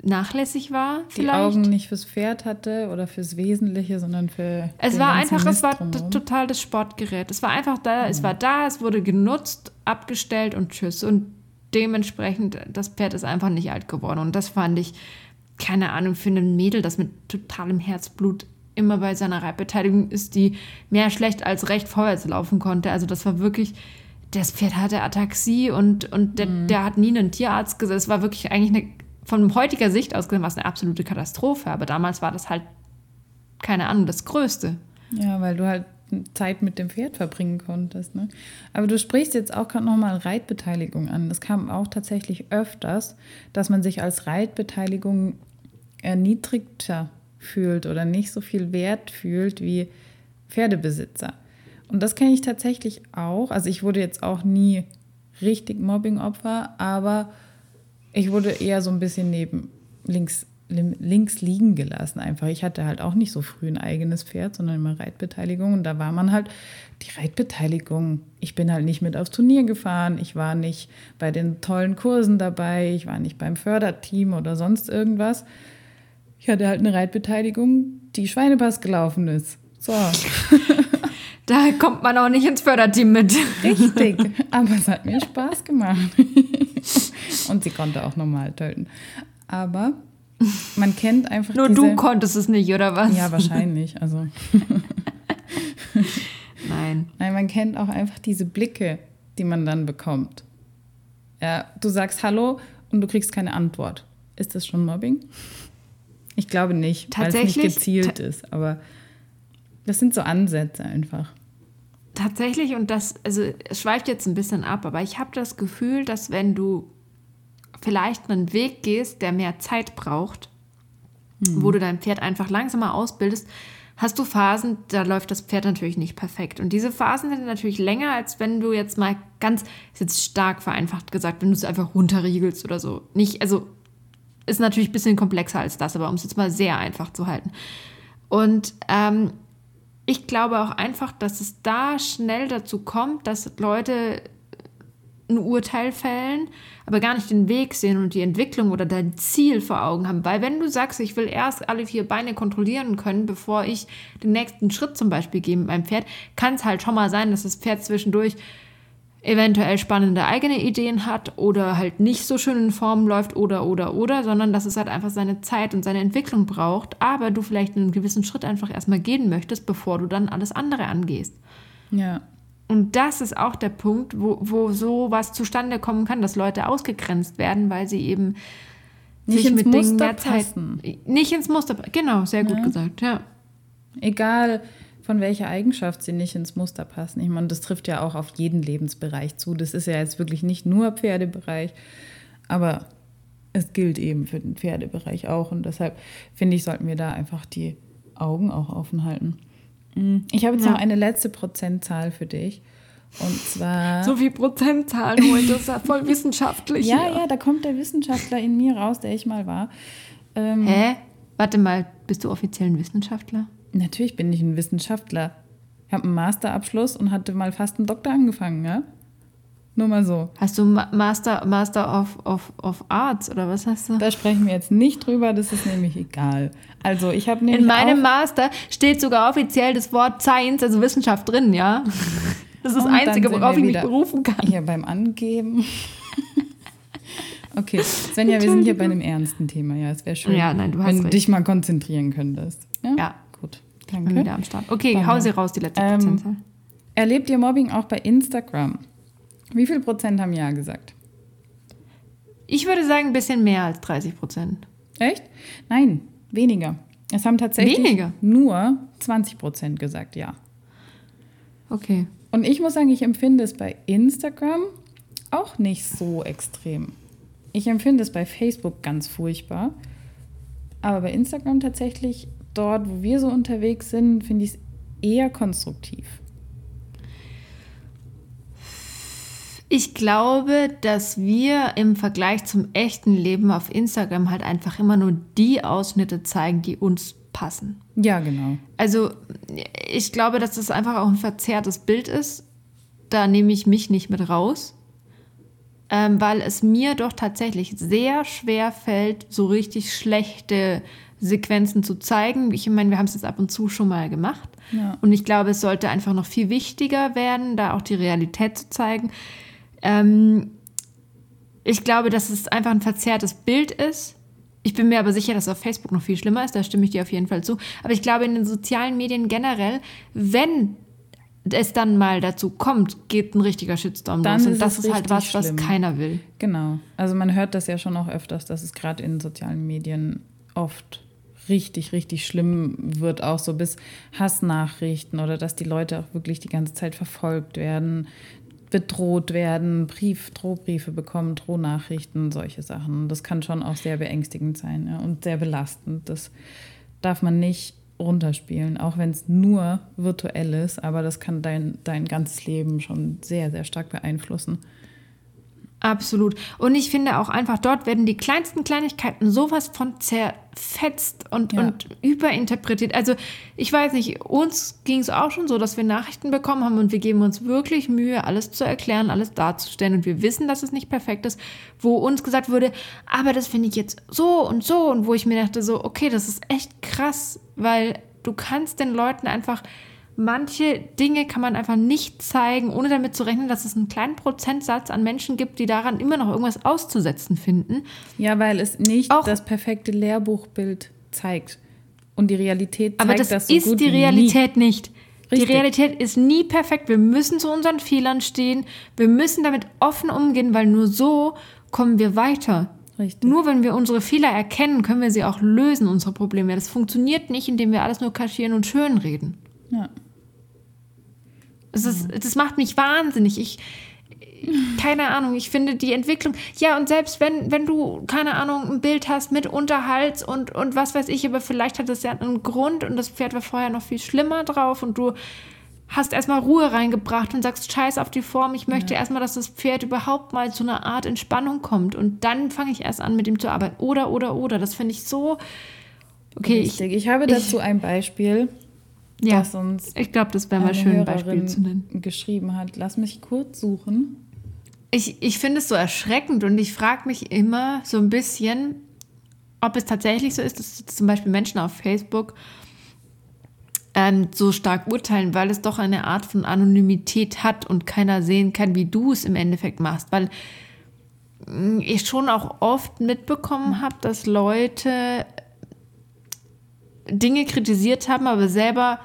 nachlässig war. Die vielleicht. Augen nicht fürs Pferd hatte oder fürs Wesentliche, sondern für. Es war einfach, es war total das Sportgerät. Es war einfach da, mhm. es war da, es wurde genutzt, abgestellt und tschüss. Und dementsprechend, das Pferd ist einfach nicht alt geworden. Und das fand ich, keine Ahnung, für ein Mädel, das mit totalem Herzblut immer bei seiner Reitbeteiligung ist, die mehr schlecht als recht vorwärts laufen konnte. Also das war wirklich, das Pferd hatte Ataxie und, und der, mhm. der hat nie einen Tierarzt gesagt. Es war wirklich eigentlich eine von heutiger Sicht aus gesehen war es eine absolute Katastrophe, aber damals war das halt, keine Ahnung, das Größte. Ja, weil du halt Zeit mit dem Pferd verbringen konntest. Ne? Aber du sprichst jetzt auch gerade nochmal Reitbeteiligung an. Es kam auch tatsächlich öfters, dass man sich als Reitbeteiligung erniedrigter fühlt oder nicht so viel Wert fühlt wie Pferdebesitzer. Und das kenne ich tatsächlich auch. Also ich wurde jetzt auch nie richtig Mobbing-Opfer, aber ich wurde eher so ein bisschen neben links, links liegen gelassen einfach. Ich hatte halt auch nicht so früh ein eigenes Pferd, sondern immer Reitbeteiligung. Und da war man halt die Reitbeteiligung. Ich bin halt nicht mit aufs Turnier gefahren. Ich war nicht bei den tollen Kursen dabei. Ich war nicht beim Förderteam oder sonst irgendwas. Ich hatte halt eine Reitbeteiligung, die Schweinepass gelaufen ist. So. Da kommt man auch nicht ins Förderteam mit. Richtig, aber es hat mir Spaß gemacht. Und sie konnte auch normal töten. Aber man kennt einfach Nur diese... du konntest es nicht, oder was? Ja, wahrscheinlich. Also. Nein. Nein, man kennt auch einfach diese Blicke, die man dann bekommt. Ja, du sagst Hallo und du kriegst keine Antwort. Ist das schon Mobbing? Ich glaube nicht, weil es nicht gezielt ist. Aber das sind so Ansätze einfach. Tatsächlich, und das, also es schweift jetzt ein bisschen ab, aber ich habe das Gefühl, dass wenn du vielleicht einen Weg gehst, der mehr Zeit braucht, mhm. wo du dein Pferd einfach langsamer ausbildest, hast du Phasen, da läuft das Pferd natürlich nicht perfekt. Und diese Phasen sind natürlich länger, als wenn du jetzt mal ganz, ist jetzt stark vereinfacht gesagt, wenn du es einfach runterriegelst oder so. Nicht, also ist natürlich ein bisschen komplexer als das, aber um es jetzt mal sehr einfach zu halten. Und ähm, ich glaube auch einfach, dass es da schnell dazu kommt, dass Leute ein Urteil fällen, aber gar nicht den Weg sehen und die Entwicklung oder dein Ziel vor Augen haben. Weil wenn du sagst, ich will erst alle vier Beine kontrollieren können, bevor ich den nächsten Schritt zum Beispiel gehe mit meinem Pferd, kann es halt schon mal sein, dass das Pferd zwischendurch eventuell spannende eigene Ideen hat oder halt nicht so schön in Form läuft oder oder oder, sondern dass es halt einfach seine Zeit und seine Entwicklung braucht, aber du vielleicht einen gewissen Schritt einfach erstmal gehen möchtest, bevor du dann alles andere angehst. Ja. Und das ist auch der Punkt, wo, wo so was zustande kommen kann, dass Leute ausgegrenzt werden, weil sie eben nicht mit Muster Dingen mehr Zeit. Nicht ins Muster. Genau, sehr gut ja. gesagt, ja. Egal von welcher Eigenschaft sie nicht ins Muster passen. Ich meine, das trifft ja auch auf jeden Lebensbereich zu. Das ist ja jetzt wirklich nicht nur Pferdebereich, aber es gilt eben für den Pferdebereich auch. Und deshalb finde ich, sollten wir da einfach die Augen auch offen halten. Mm, Ich habe jetzt Ja. noch eine letzte Prozentzahl für dich. Und zwar. So viel Prozentzahlen heute, das ist ja voll wissenschaftlich. ja, hier. ja, da kommt der Wissenschaftler in mir raus, der ich mal war. Ähm, Hä? Warte mal, bist du offiziell ein Wissenschaftler? Natürlich bin ich ein Wissenschaftler. Ich habe einen Masterabschluss und hatte mal fast einen Doktor angefangen, ja? Nur mal so. Hast du Ma Master, Master of, of, of Arts oder was hast du? Da sprechen wir jetzt nicht drüber, das ist nämlich egal. Also ich habe nämlich In meinem Master steht sogar offiziell das Wort Science, also Wissenschaft drin, ja? Das ist das Und dann Einzige, worauf ich mich berufen kann. hier beim Angeben. Okay, Svenja, wir sind hier bei einem ernsten Thema. Ja, es wäre schön, Ja, nein, wenn du dich mal konzentrieren könntest. Ja, Ja. Gut. Bin Danke. wieder am Start. Okay, Danke. hau sie raus, die letzte Ähm, Prozentzahl. Erlebt ihr Mobbing auch bei Instagram? Wie viel Prozent haben Ja gesagt? Ich würde sagen, ein bisschen mehr als 30 Prozent. Echt? Nein, weniger. Es haben tatsächlich Weniger? nur 20 Prozent gesagt Ja. Okay. Und ich muss sagen, ich empfinde es bei Instagram auch nicht so extrem. Ich empfinde es bei Facebook ganz furchtbar. Aber bei Instagram tatsächlich, dort, wo wir so unterwegs sind, finde ich es eher konstruktiv. Ich glaube, dass wir im Vergleich zum echten Leben auf Instagram halt einfach immer nur die Ausschnitte zeigen, die uns passen. Ja, genau. Also ich glaube, dass das einfach auch ein verzerrtes Bild ist. Da nehme ich mich nicht mit raus, ähm, weil es mir doch tatsächlich sehr schwer fällt, so richtig schlechte Sequenzen zu zeigen. Ich meine, wir haben es jetzt ab und zu schon mal gemacht. Ja. Und ich glaube, es sollte einfach noch viel wichtiger werden, da auch die Realität zu zeigen. Ähm, ich glaube, dass es einfach ein verzerrtes Bild ist. Ich bin mir aber sicher, dass es auf Facebook noch viel schlimmer ist. Da stimme ich dir auf jeden Fall zu. Aber ich glaube, in den sozialen Medien generell, wenn es dann mal dazu kommt, geht ein richtiger Shitstorm Dann los. Und das ist halt was, was schlimm. keiner will. Genau. Also man hört das ja schon auch öfters, dass es gerade in sozialen Medien oft richtig, richtig schlimm wird, auch so bis Hassnachrichten oder dass die Leute auch wirklich die ganze Zeit verfolgt werden, bedroht werden, Brief, Drohbriefe bekommen, Drohnachrichten, solche Sachen. Das kann schon auch sehr beängstigend sein ja, und sehr belastend. Das darf man nicht runterspielen, auch wenn es nur virtuell ist, aber das kann dein, dein ganzes Leben schon sehr, sehr stark beeinflussen. Absolut. Und ich finde auch einfach, dort werden die kleinsten Kleinigkeiten sowas von zerfetzt und, Ja. und überinterpretiert. Also ich weiß nicht, uns ging es auch schon so, dass wir Nachrichten bekommen haben und wir geben uns wirklich Mühe, alles zu erklären, alles darzustellen. Und wir wissen, dass es nicht perfekt ist, wo uns gesagt wurde, aber das finde ich jetzt so und so. Und wo ich mir dachte, so, okay, das ist echt krass, weil du kannst den Leuten einfach manche Dinge kann man einfach nicht zeigen, ohne damit zu rechnen, dass es einen kleinen Prozentsatz an Menschen gibt, die daran immer noch irgendwas auszusetzen finden. Ja, weil es nicht Auch- das perfekte Lehrbuchbild zeigt. Und die Realität zeigt Aber das, das so ist die wie nie. Realität nicht. Richtig. Die Realität ist nie perfekt. Wir müssen zu unseren Fehlern stehen. Wir müssen damit offen umgehen, weil nur so kommen wir weiter. Richtig. Nur wenn wir unsere Fehler erkennen, können wir sie auch lösen, unsere Probleme. Das funktioniert nicht, indem wir alles nur kaschieren und schönreden. Ja. Es ist, das macht mich wahnsinnig. Ich, keine Ahnung, ich finde die Entwicklung, ja, und selbst wenn, wenn du, keine Ahnung, ein Bild hast mit Unterhalt und, und was weiß ich, aber vielleicht hat es ja einen Grund und das Pferd war vorher noch viel schlimmer drauf und du hast erstmal Ruhe reingebracht und sagst, scheiß auf die Form, ich möchte erstmal, dass das Pferd überhaupt mal zu einer Art Entspannung kommt und dann fange ich erst an, mit ihm zu arbeiten. Oder, oder, oder. Das finde ich so. Okay, ich. Ich, habe dazu ein Beispiel, ja, das uns ich glaube, das wäre mal schön, ein Beispiel zu nennen. geschrieben hat. Lass mich kurz suchen. Ich, ich finde es so erschreckend und ich frage mich immer so ein bisschen, ob es tatsächlich so ist, dass zum Beispiel Menschen auf Facebook ähm, so stark urteilen, weil es doch eine Art von Anonymität hat und keiner sehen kann, wie du es im Endeffekt machst. Weil mh, ich schon auch oft mitbekommen habe, dass Leute Dinge kritisiert haben, aber selber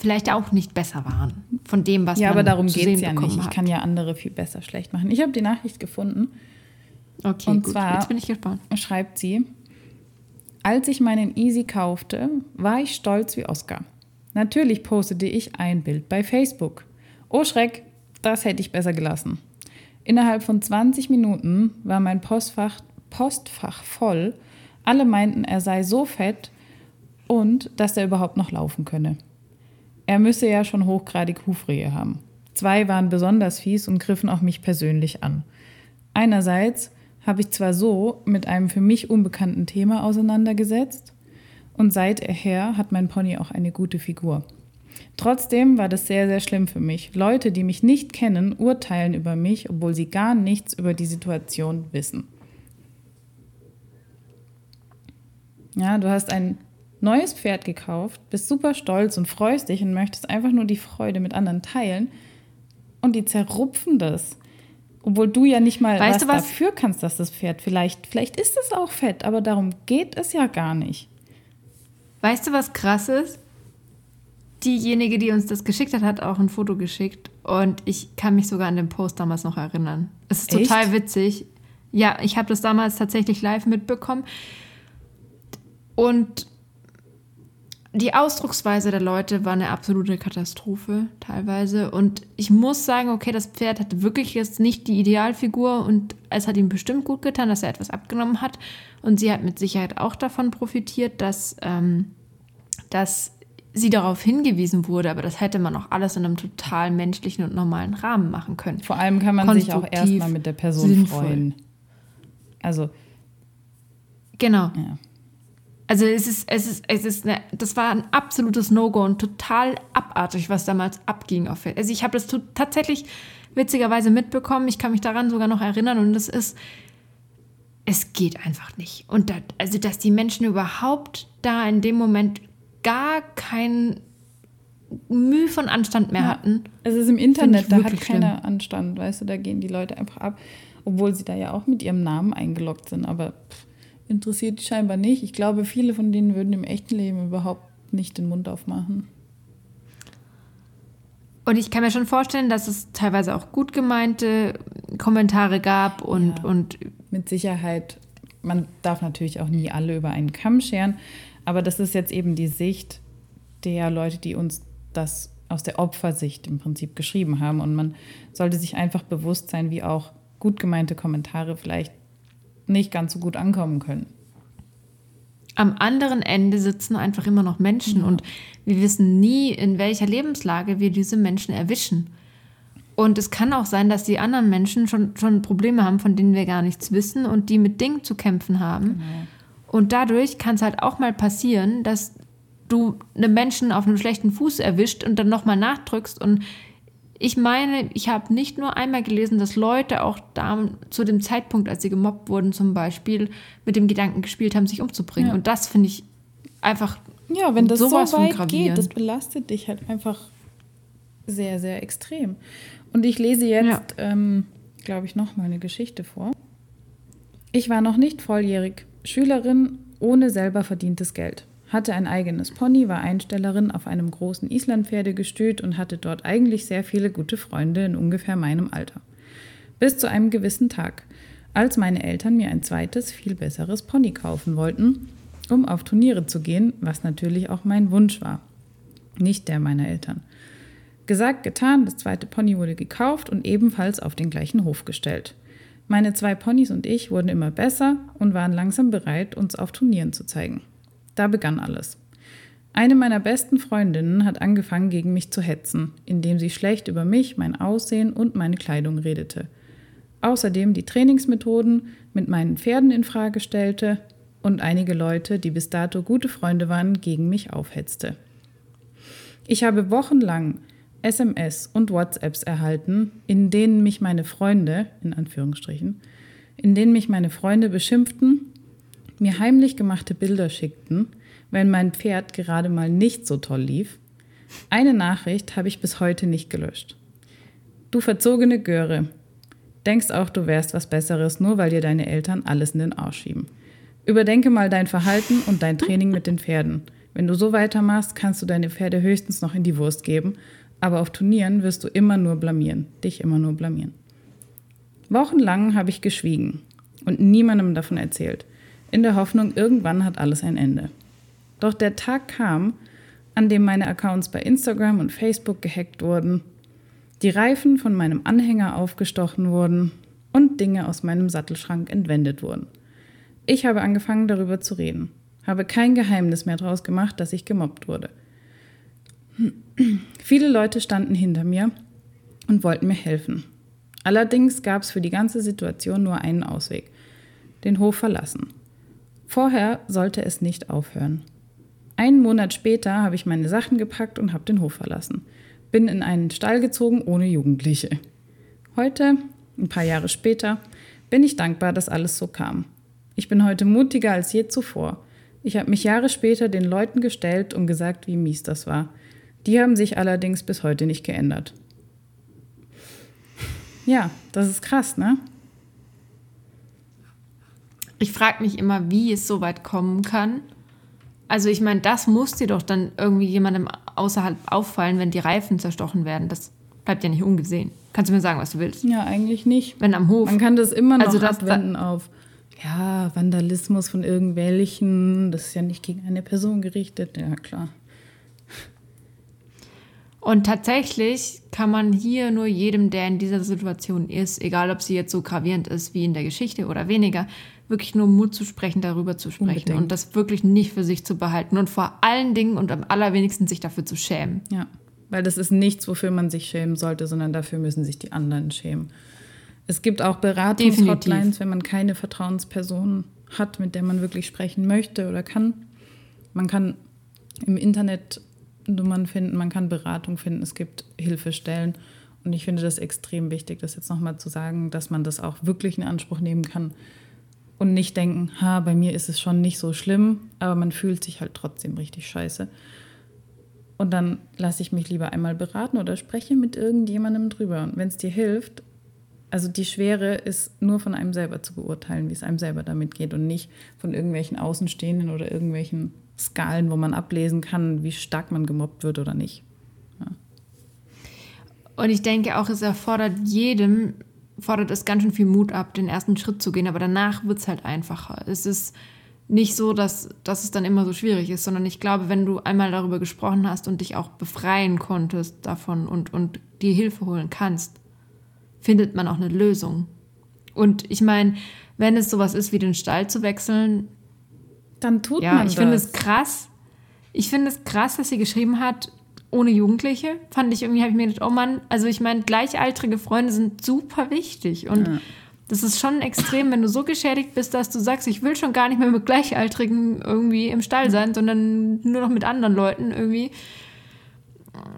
vielleicht auch nicht besser waren von dem, was ja, man aber darum geht es ja nicht. Ich hat. kann ja andere viel besser schlecht machen. Ich habe die Nachricht gefunden. Okay, Und gut. zwar- Jetzt bin ich gespannt. Schreibt sie, als ich meinen Easy kaufte, war ich stolz wie Oscar. Natürlich postete ich ein Bild bei Facebook. Oh Schreck, das hätte ich besser gelassen. Innerhalb von 20 Minuten war mein Postfach, Postfach voll. Alle meinten, er sei so fett und dass er überhaupt noch laufen könne. Er müsse ja schon hochgradig Hufrehe haben. Zwei waren besonders fies und griffen auch mich persönlich an. Einerseits habe ich zwar so mit einem für mich unbekannten Thema auseinandergesetzt, und seither hat mein Pony auch eine gute Figur. Trotzdem war das sehr, sehr schlimm für mich. Leute, die mich nicht kennen, urteilen über mich, obwohl sie gar nichts über die Situation wissen. Ja, du hast ein neues Pferd gekauft, bist super stolz und freust dich und möchtest einfach nur die Freude mit anderen teilen und die zerrupfen das. Obwohl du ja nicht mal weißt was, was dafür kannst, dass das Pferd vielleicht, vielleicht ist es auch fett, aber darum geht es ja gar nicht. Weißt du, was krass ist? Diejenige, die uns das geschickt hat, hat auch ein Foto geschickt und ich kann mich sogar an den Post damals noch erinnern. Es ist Echt? total witzig. Ja, ich habe das damals tatsächlich live mitbekommen. Und die Ausdrucksweise der Leute war eine absolute Katastrophe teilweise. Und ich muss sagen, okay, das Pferd hatte wirklich jetzt nicht die Idealfigur und es hat ihm bestimmt gut getan, dass er etwas abgenommen hat. Und sie hat mit Sicherheit auch davon profitiert, dass, ähm, dass sie darauf hingewiesen wurde. Aber das hätte man auch alles in einem total menschlichen und normalen Rahmen machen können. Vor allem kann man sich auch erstmal mit der Person sinnvoll. freuen. Also. Genau. Ja. Also es ist, es ist, es ist eine, das war ein absolutes No-Go und total abartig, was damals abging auf Also ich habe das tatsächlich witzigerweise mitbekommen. Ich kann mich daran sogar noch erinnern und es ist, es geht einfach nicht. Und das, also dass die Menschen überhaupt da in dem Moment gar kein Mühe von Anstand mehr ja, hatten. Es ist im Internet, da hat keiner schlimm. Anstand, weißt du, da gehen die Leute einfach ab, obwohl sie da ja auch mit ihrem Namen eingeloggt sind, aber pff interessiert die scheinbar nicht. Ich glaube, viele von denen würden im echten Leben überhaupt nicht den Mund aufmachen. Und ich kann mir schon vorstellen, dass es teilweise auch gut gemeinte Kommentare gab und, ja, und mit Sicherheit, man darf natürlich auch nie alle über einen Kamm scheren, aber das ist jetzt eben die Sicht der Leute, die uns das aus der Opfersicht im Prinzip geschrieben haben. Und man sollte sich einfach bewusst sein, wie auch gut gemeinte Kommentare vielleicht nicht ganz so gut ankommen können. Am anderen Ende sitzen einfach immer noch Menschen ja. und wir wissen nie, in welcher Lebenslage wir diese Menschen erwischen. Und es kann auch sein, dass die anderen Menschen schon, schon Probleme haben, von denen wir gar nichts wissen und die mit Dingen zu kämpfen haben. Genau. Und dadurch kann es halt auch mal passieren, dass du einen Menschen auf einem schlechten Fuß erwischt und dann nochmal nachdrückst und ich meine, ich habe nicht nur einmal gelesen, dass Leute auch da zu dem Zeitpunkt, als sie gemobbt wurden, zum Beispiel mit dem Gedanken gespielt haben, sich umzubringen. Ja. Und das finde ich einfach. Ja, wenn das so weit geht, das belastet dich halt einfach sehr, sehr extrem. Und ich lese jetzt, ja. ähm, glaube ich, noch mal eine Geschichte vor. Ich war noch nicht volljährig, Schülerin ohne selber verdientes Geld hatte ein eigenes Pony, war Einstellerin auf einem großen Islandpferdegestüt und hatte dort eigentlich sehr viele gute Freunde in ungefähr meinem Alter. Bis zu einem gewissen Tag, als meine Eltern mir ein zweites, viel besseres Pony kaufen wollten, um auf Turniere zu gehen, was natürlich auch mein Wunsch war, nicht der meiner Eltern. Gesagt, getan, das zweite Pony wurde gekauft und ebenfalls auf den gleichen Hof gestellt. Meine zwei Ponys und ich wurden immer besser und waren langsam bereit, uns auf Turnieren zu zeigen. Da begann alles. Eine meiner besten Freundinnen hat angefangen, gegen mich zu hetzen, indem sie schlecht über mich, mein Aussehen und meine Kleidung redete. Außerdem die Trainingsmethoden mit meinen Pferden in Frage stellte und einige Leute, die bis dato gute Freunde waren, gegen mich aufhetzte. Ich habe wochenlang SMS und WhatsApps erhalten, in denen mich meine Freunde, in Anführungsstrichen, in denen mich meine Freunde beschimpften mir heimlich gemachte Bilder schickten, wenn mein Pferd gerade mal nicht so toll lief. Eine Nachricht habe ich bis heute nicht gelöscht. Du verzogene Göre. Denkst auch, du wärst was Besseres, nur weil dir deine Eltern alles in den Arsch schieben. Überdenke mal dein Verhalten und dein Training mit den Pferden. Wenn du so weitermachst, kannst du deine Pferde höchstens noch in die Wurst geben, aber auf Turnieren wirst du immer nur blamieren, dich immer nur blamieren. Wochenlang habe ich geschwiegen und niemandem davon erzählt in der Hoffnung, irgendwann hat alles ein Ende. Doch der Tag kam, an dem meine Accounts bei Instagram und Facebook gehackt wurden, die Reifen von meinem Anhänger aufgestochen wurden und Dinge aus meinem Sattelschrank entwendet wurden. Ich habe angefangen darüber zu reden, habe kein Geheimnis mehr daraus gemacht, dass ich gemobbt wurde. Viele Leute standen hinter mir und wollten mir helfen. Allerdings gab es für die ganze Situation nur einen Ausweg. Den Hof verlassen. Vorher sollte es nicht aufhören. Einen Monat später habe ich meine Sachen gepackt und habe den Hof verlassen. Bin in einen Stall gezogen ohne Jugendliche. Heute, ein paar Jahre später, bin ich dankbar, dass alles so kam. Ich bin heute mutiger als je zuvor. Ich habe mich Jahre später den Leuten gestellt und gesagt, wie mies das war. Die haben sich allerdings bis heute nicht geändert. Ja, das ist krass, ne? Ich frage mich immer, wie es so weit kommen kann. Also ich meine, das muss dir doch dann irgendwie jemandem außerhalb auffallen, wenn die Reifen zerstochen werden. Das bleibt ja nicht ungesehen. Kannst du mir sagen, was du willst? Ja, eigentlich nicht. Wenn am Hof. Man kann das immer noch Also das- abwenden auf ja, Vandalismus von irgendwelchen. Das ist ja nicht gegen eine Person gerichtet. Ja, klar. Und tatsächlich kann man hier nur jedem, der in dieser Situation ist, egal ob sie jetzt so gravierend ist wie in der Geschichte oder weniger, wirklich nur Mut zu sprechen, darüber zu sprechen Unbedingt. und das wirklich nicht für sich zu behalten und vor allen Dingen und am allerwenigsten sich dafür zu schämen. Ja, weil das ist nichts, wofür man sich schämen sollte, sondern dafür müssen sich die anderen schämen. Es gibt auch Beratungshotlines, wenn man keine Vertrauensperson hat, mit der man wirklich sprechen möchte oder kann. Man kann im Internet Nummern finden, man kann Beratung finden, es gibt Hilfestellen. Und ich finde das extrem wichtig, das jetzt nochmal zu sagen, dass man das auch wirklich in Anspruch nehmen kann und nicht denken, ha, bei mir ist es schon nicht so schlimm, aber man fühlt sich halt trotzdem richtig scheiße. Und dann lasse ich mich lieber einmal beraten oder spreche mit irgendjemandem drüber. Und wenn es dir hilft, also die Schwere ist nur von einem selber zu beurteilen, wie es einem selber damit geht und nicht von irgendwelchen Außenstehenden oder irgendwelchen Skalen, wo man ablesen kann, wie stark man gemobbt wird oder nicht. Und ich denke auch, es erfordert jedem, fordert es ganz schön viel Mut ab, den ersten Schritt zu gehen, aber danach wird es halt einfacher. Es ist nicht so, dass, dass es dann immer so schwierig ist, sondern ich glaube, wenn du einmal darüber gesprochen hast und dich auch befreien konntest davon und, und dir Hilfe holen kannst, findet man auch eine Lösung. Und ich meine, wenn es sowas ist wie den Stall zu wechseln, Dann tut ja, man ich das. finde es krass. Ich finde es krass, dass sie geschrieben hat, ohne Jugendliche. Fand ich irgendwie, habe ich mir gedacht, oh Mann, also ich meine, gleichaltrige Freunde sind super wichtig. Und das ist schon extrem, wenn du so geschädigt bist, dass du sagst, ich will schon gar nicht mehr mit Gleichaltrigen irgendwie im Stall sein, sondern nur noch mit anderen Leuten irgendwie.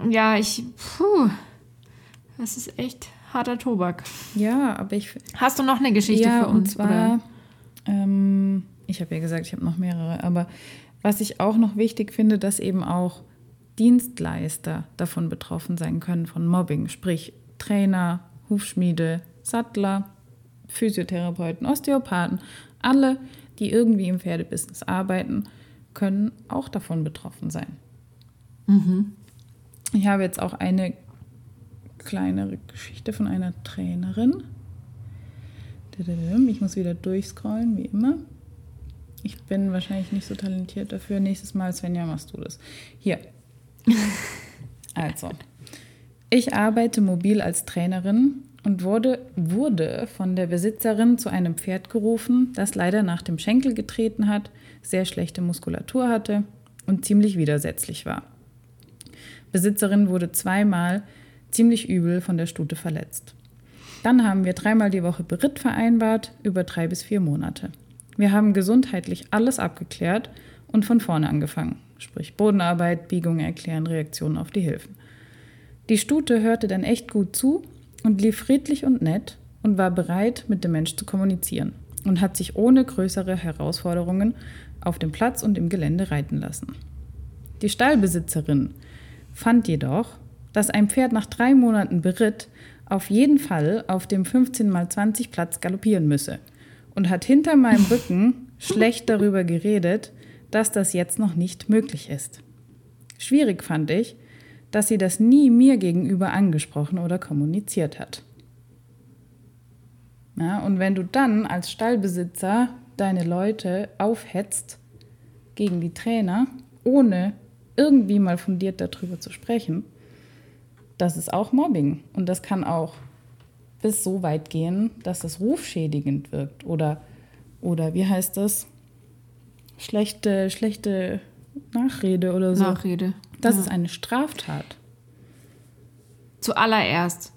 Ja, ich, puh, das ist echt harter Tobak. Ja, aber ich Hast du noch eine Geschichte ja, für uns? und zwar, ähm, ich habe ja gesagt, ich habe noch mehrere, aber was ich auch noch wichtig finde, dass eben auch Dienstleister davon betroffen sein können von Mobbing, sprich Trainer, Hufschmiede, Sattler, Physiotherapeuten, Osteopathen, alle, die irgendwie im Pferdebusiness arbeiten, können auch davon betroffen sein. Ich habe jetzt auch eine kleinere Geschichte von einer Trainerin. Ich muss wieder durchscrollen, wie immer. Ich bin wahrscheinlich nicht so talentiert dafür. Nächstes Mal, Svenja, machst du das. Hier. Also, ich arbeite mobil als Trainerin und wurde, wurde von der Besitzerin zu einem Pferd gerufen, das leider nach dem Schenkel getreten hat, sehr schlechte Muskulatur hatte und ziemlich widersetzlich war. Besitzerin wurde zweimal ziemlich übel von der Stute verletzt. Dann haben wir dreimal die Woche Beritt vereinbart, über drei bis vier Monate. Wir haben gesundheitlich alles abgeklärt und von vorne angefangen, sprich Bodenarbeit, Biegungen erklären, Reaktionen auf die Hilfen. Die Stute hörte dann echt gut zu und lief friedlich und nett und war bereit, mit dem Mensch zu kommunizieren und hat sich ohne größere Herausforderungen auf dem Platz und im Gelände reiten lassen. Die Stallbesitzerin fand jedoch, dass ein Pferd nach drei Monaten Beritt auf jeden Fall auf dem 15x20 Platz galoppieren müsse und hat hinter meinem Rücken schlecht darüber geredet, dass das jetzt noch nicht möglich ist. Schwierig fand ich, dass sie das nie mir gegenüber angesprochen oder kommuniziert hat. Ja, und wenn du dann als Stallbesitzer deine Leute aufhetzt gegen die Trainer, ohne irgendwie mal fundiert darüber zu sprechen, das ist auch Mobbing. Und das kann auch bis so weit gehen, dass es rufschädigend wirkt. Oder, oder wie heißt das? Schlechte, schlechte Nachrede oder so. Nachrede. Das Ja. ist eine Straftat. Zuallererst,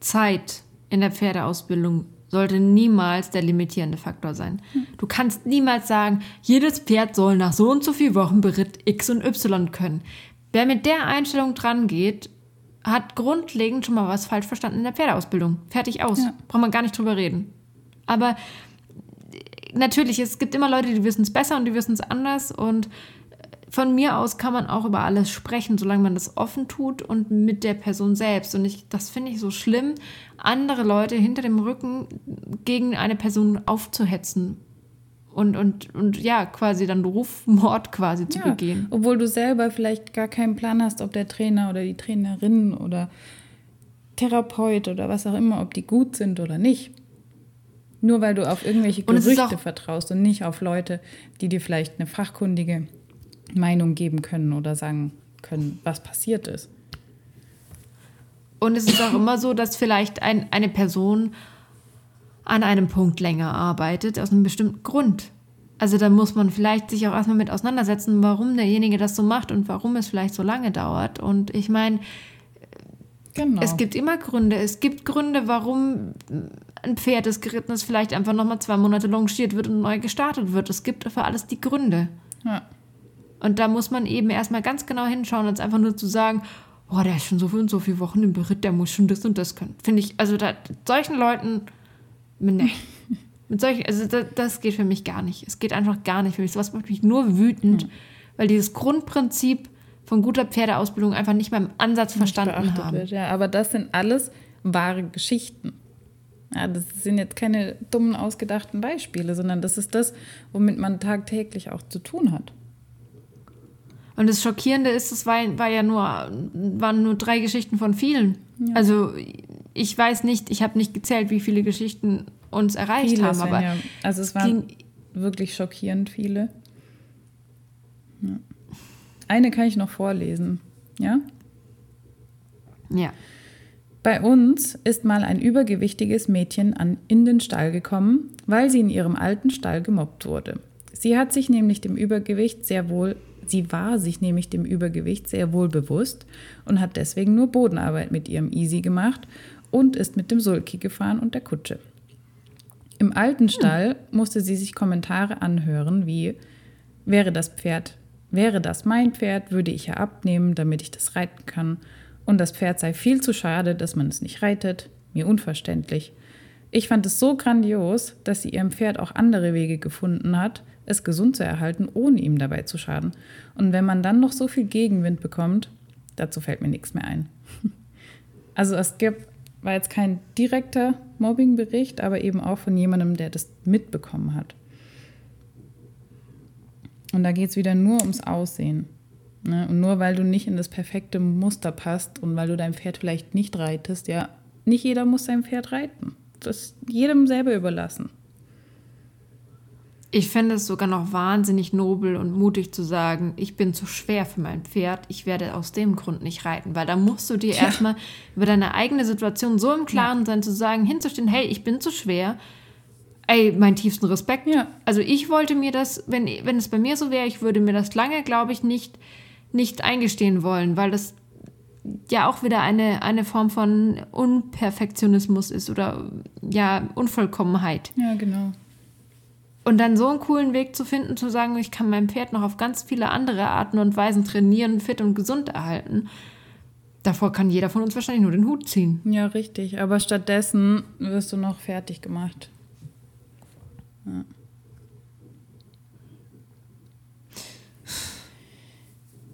Zeit in der Pferdeausbildung sollte niemals der limitierende Faktor sein. Du kannst niemals sagen, jedes Pferd soll nach so und so vielen Wochen Beritt X und Y können. Wer mit der Einstellung dran geht, hat grundlegend schon mal was falsch verstanden in der Pferdeausbildung. Fertig aus. Ja. Braucht man gar nicht drüber reden. Aber natürlich, es gibt immer Leute, die wissen es besser und die wissen es anders. Und von mir aus kann man auch über alles sprechen, solange man das offen tut und mit der Person selbst. Und ich, das finde ich so schlimm, andere Leute hinter dem Rücken gegen eine Person aufzuhetzen. Und, und, und ja, quasi dann Rufmord quasi zu Ja, begehen. obwohl du selber vielleicht gar keinen Plan hast, ob der Trainer oder die Trainerin oder Therapeut oder was auch immer, ob die gut sind oder nicht. Nur weil du auf irgendwelche Und Gerüchte auch- vertraust und nicht auf Leute, die dir vielleicht eine fachkundige Meinung geben können oder sagen können, was passiert ist. Und es ist auch immer so, dass vielleicht ein, eine Person an einem Punkt länger arbeitet, aus einem bestimmten Grund. Also da muss man vielleicht sich auch erstmal mit auseinandersetzen, warum derjenige das so macht und warum es vielleicht so lange dauert. Und ich meine, Genau. es gibt immer Gründe. Es gibt Gründe, warum ein Pferd, das geritten ist, vielleicht einfach nochmal zwei Monate longiert wird und neu gestartet wird. Es gibt für alles die Gründe. ja. Und da muss man eben erstmal ganz genau hinschauen, als einfach nur zu sagen, oh, der ist schon so viel und so viele Wochen im Beritt, der muss schon das und das können. Finde ich, also da, solchen Leuten, nee. Mit solchen, also das, das geht für mich gar nicht. Es geht einfach gar nicht für mich. Sowas macht mich nur wütend, weil dieses Grundprinzip von guter Pferdeausbildung einfach nicht mal im Ansatz verstanden haben. wird. Ja, aber das sind alles wahre Geschichten. Ja, das sind jetzt keine dummen, ausgedachten Beispiele, sondern das ist das, womit man tagtäglich auch zu tun hat. Und das Schockierende ist, es war, war ja nur, waren nur drei Geschichten von vielen. Also ich weiß nicht, ich habe nicht gezählt, wie viele Geschichten uns erreicht Viele, haben, aber Svenja. Also es waren wirklich schockierend viele. Ja. Eine kann ich noch vorlesen. Ja? ja. Bei uns ist mal ein übergewichtiges Mädchen an, in den Stall gekommen, weil sie in ihrem alten Stall gemobbt wurde. Sie hat sich nämlich dem Übergewicht sehr wohl, sie war sich nämlich dem Übergewicht sehr wohl bewusst und hat deswegen nur Bodenarbeit mit ihrem Easy gemacht und ist mit dem Sulki gefahren und der Kutsche. Im alten Stall musste sie sich Kommentare anhören wie wäre das Pferd, wäre das mein Pferd, würde ich ja abnehmen, damit ich das reiten kann. Und das Pferd sei viel zu schade, dass man es nicht reitet. Mir unverständlich. Ich fand es so grandios, dass sie ihrem Pferd auch andere Wege gefunden hat, es gesund zu erhalten, ohne ihm dabei zu schaden. Und wenn man dann noch so viel Gegenwind bekommt, dazu fällt mir nichts mehr ein. Also es gibt, war jetzt kein direkter Mobbingbericht, aber eben auch von jemandem, der das mitbekommen hat. Und da geht es wieder nur ums Aussehen. Ne? Und nur weil du nicht in das perfekte Muster passt und weil du dein Pferd vielleicht nicht reitest, ja, nicht jeder muss sein Pferd reiten. Das ist jedem selber überlassen. Ich finde es sogar noch wahnsinnig nobel und mutig zu sagen, ich bin zu schwer für mein Pferd, ich werde aus dem Grund nicht reiten, weil da musst du dir Ja. erstmal über deine eigene Situation so im Klaren sein, zu sagen, hinzustehen, hey, ich bin zu schwer. Ey, meinen tiefsten Respekt. Ja. Also ich wollte mir das, wenn, wenn es bei mir so wäre, ich würde mir das lange, glaube ich, nicht, nicht eingestehen wollen, weil das ja auch wieder eine, eine Form von Unperfektionismus ist oder ja, Unvollkommenheit. Ja, genau. Und dann so einen coolen Weg zu finden, zu sagen, ich kann mein Pferd noch auf ganz viele andere Arten und Weisen trainieren, fit und gesund erhalten. Davor kann jeder von uns wahrscheinlich nur den Hut ziehen. Ja, richtig. Aber stattdessen wirst du noch fertig gemacht. Ja.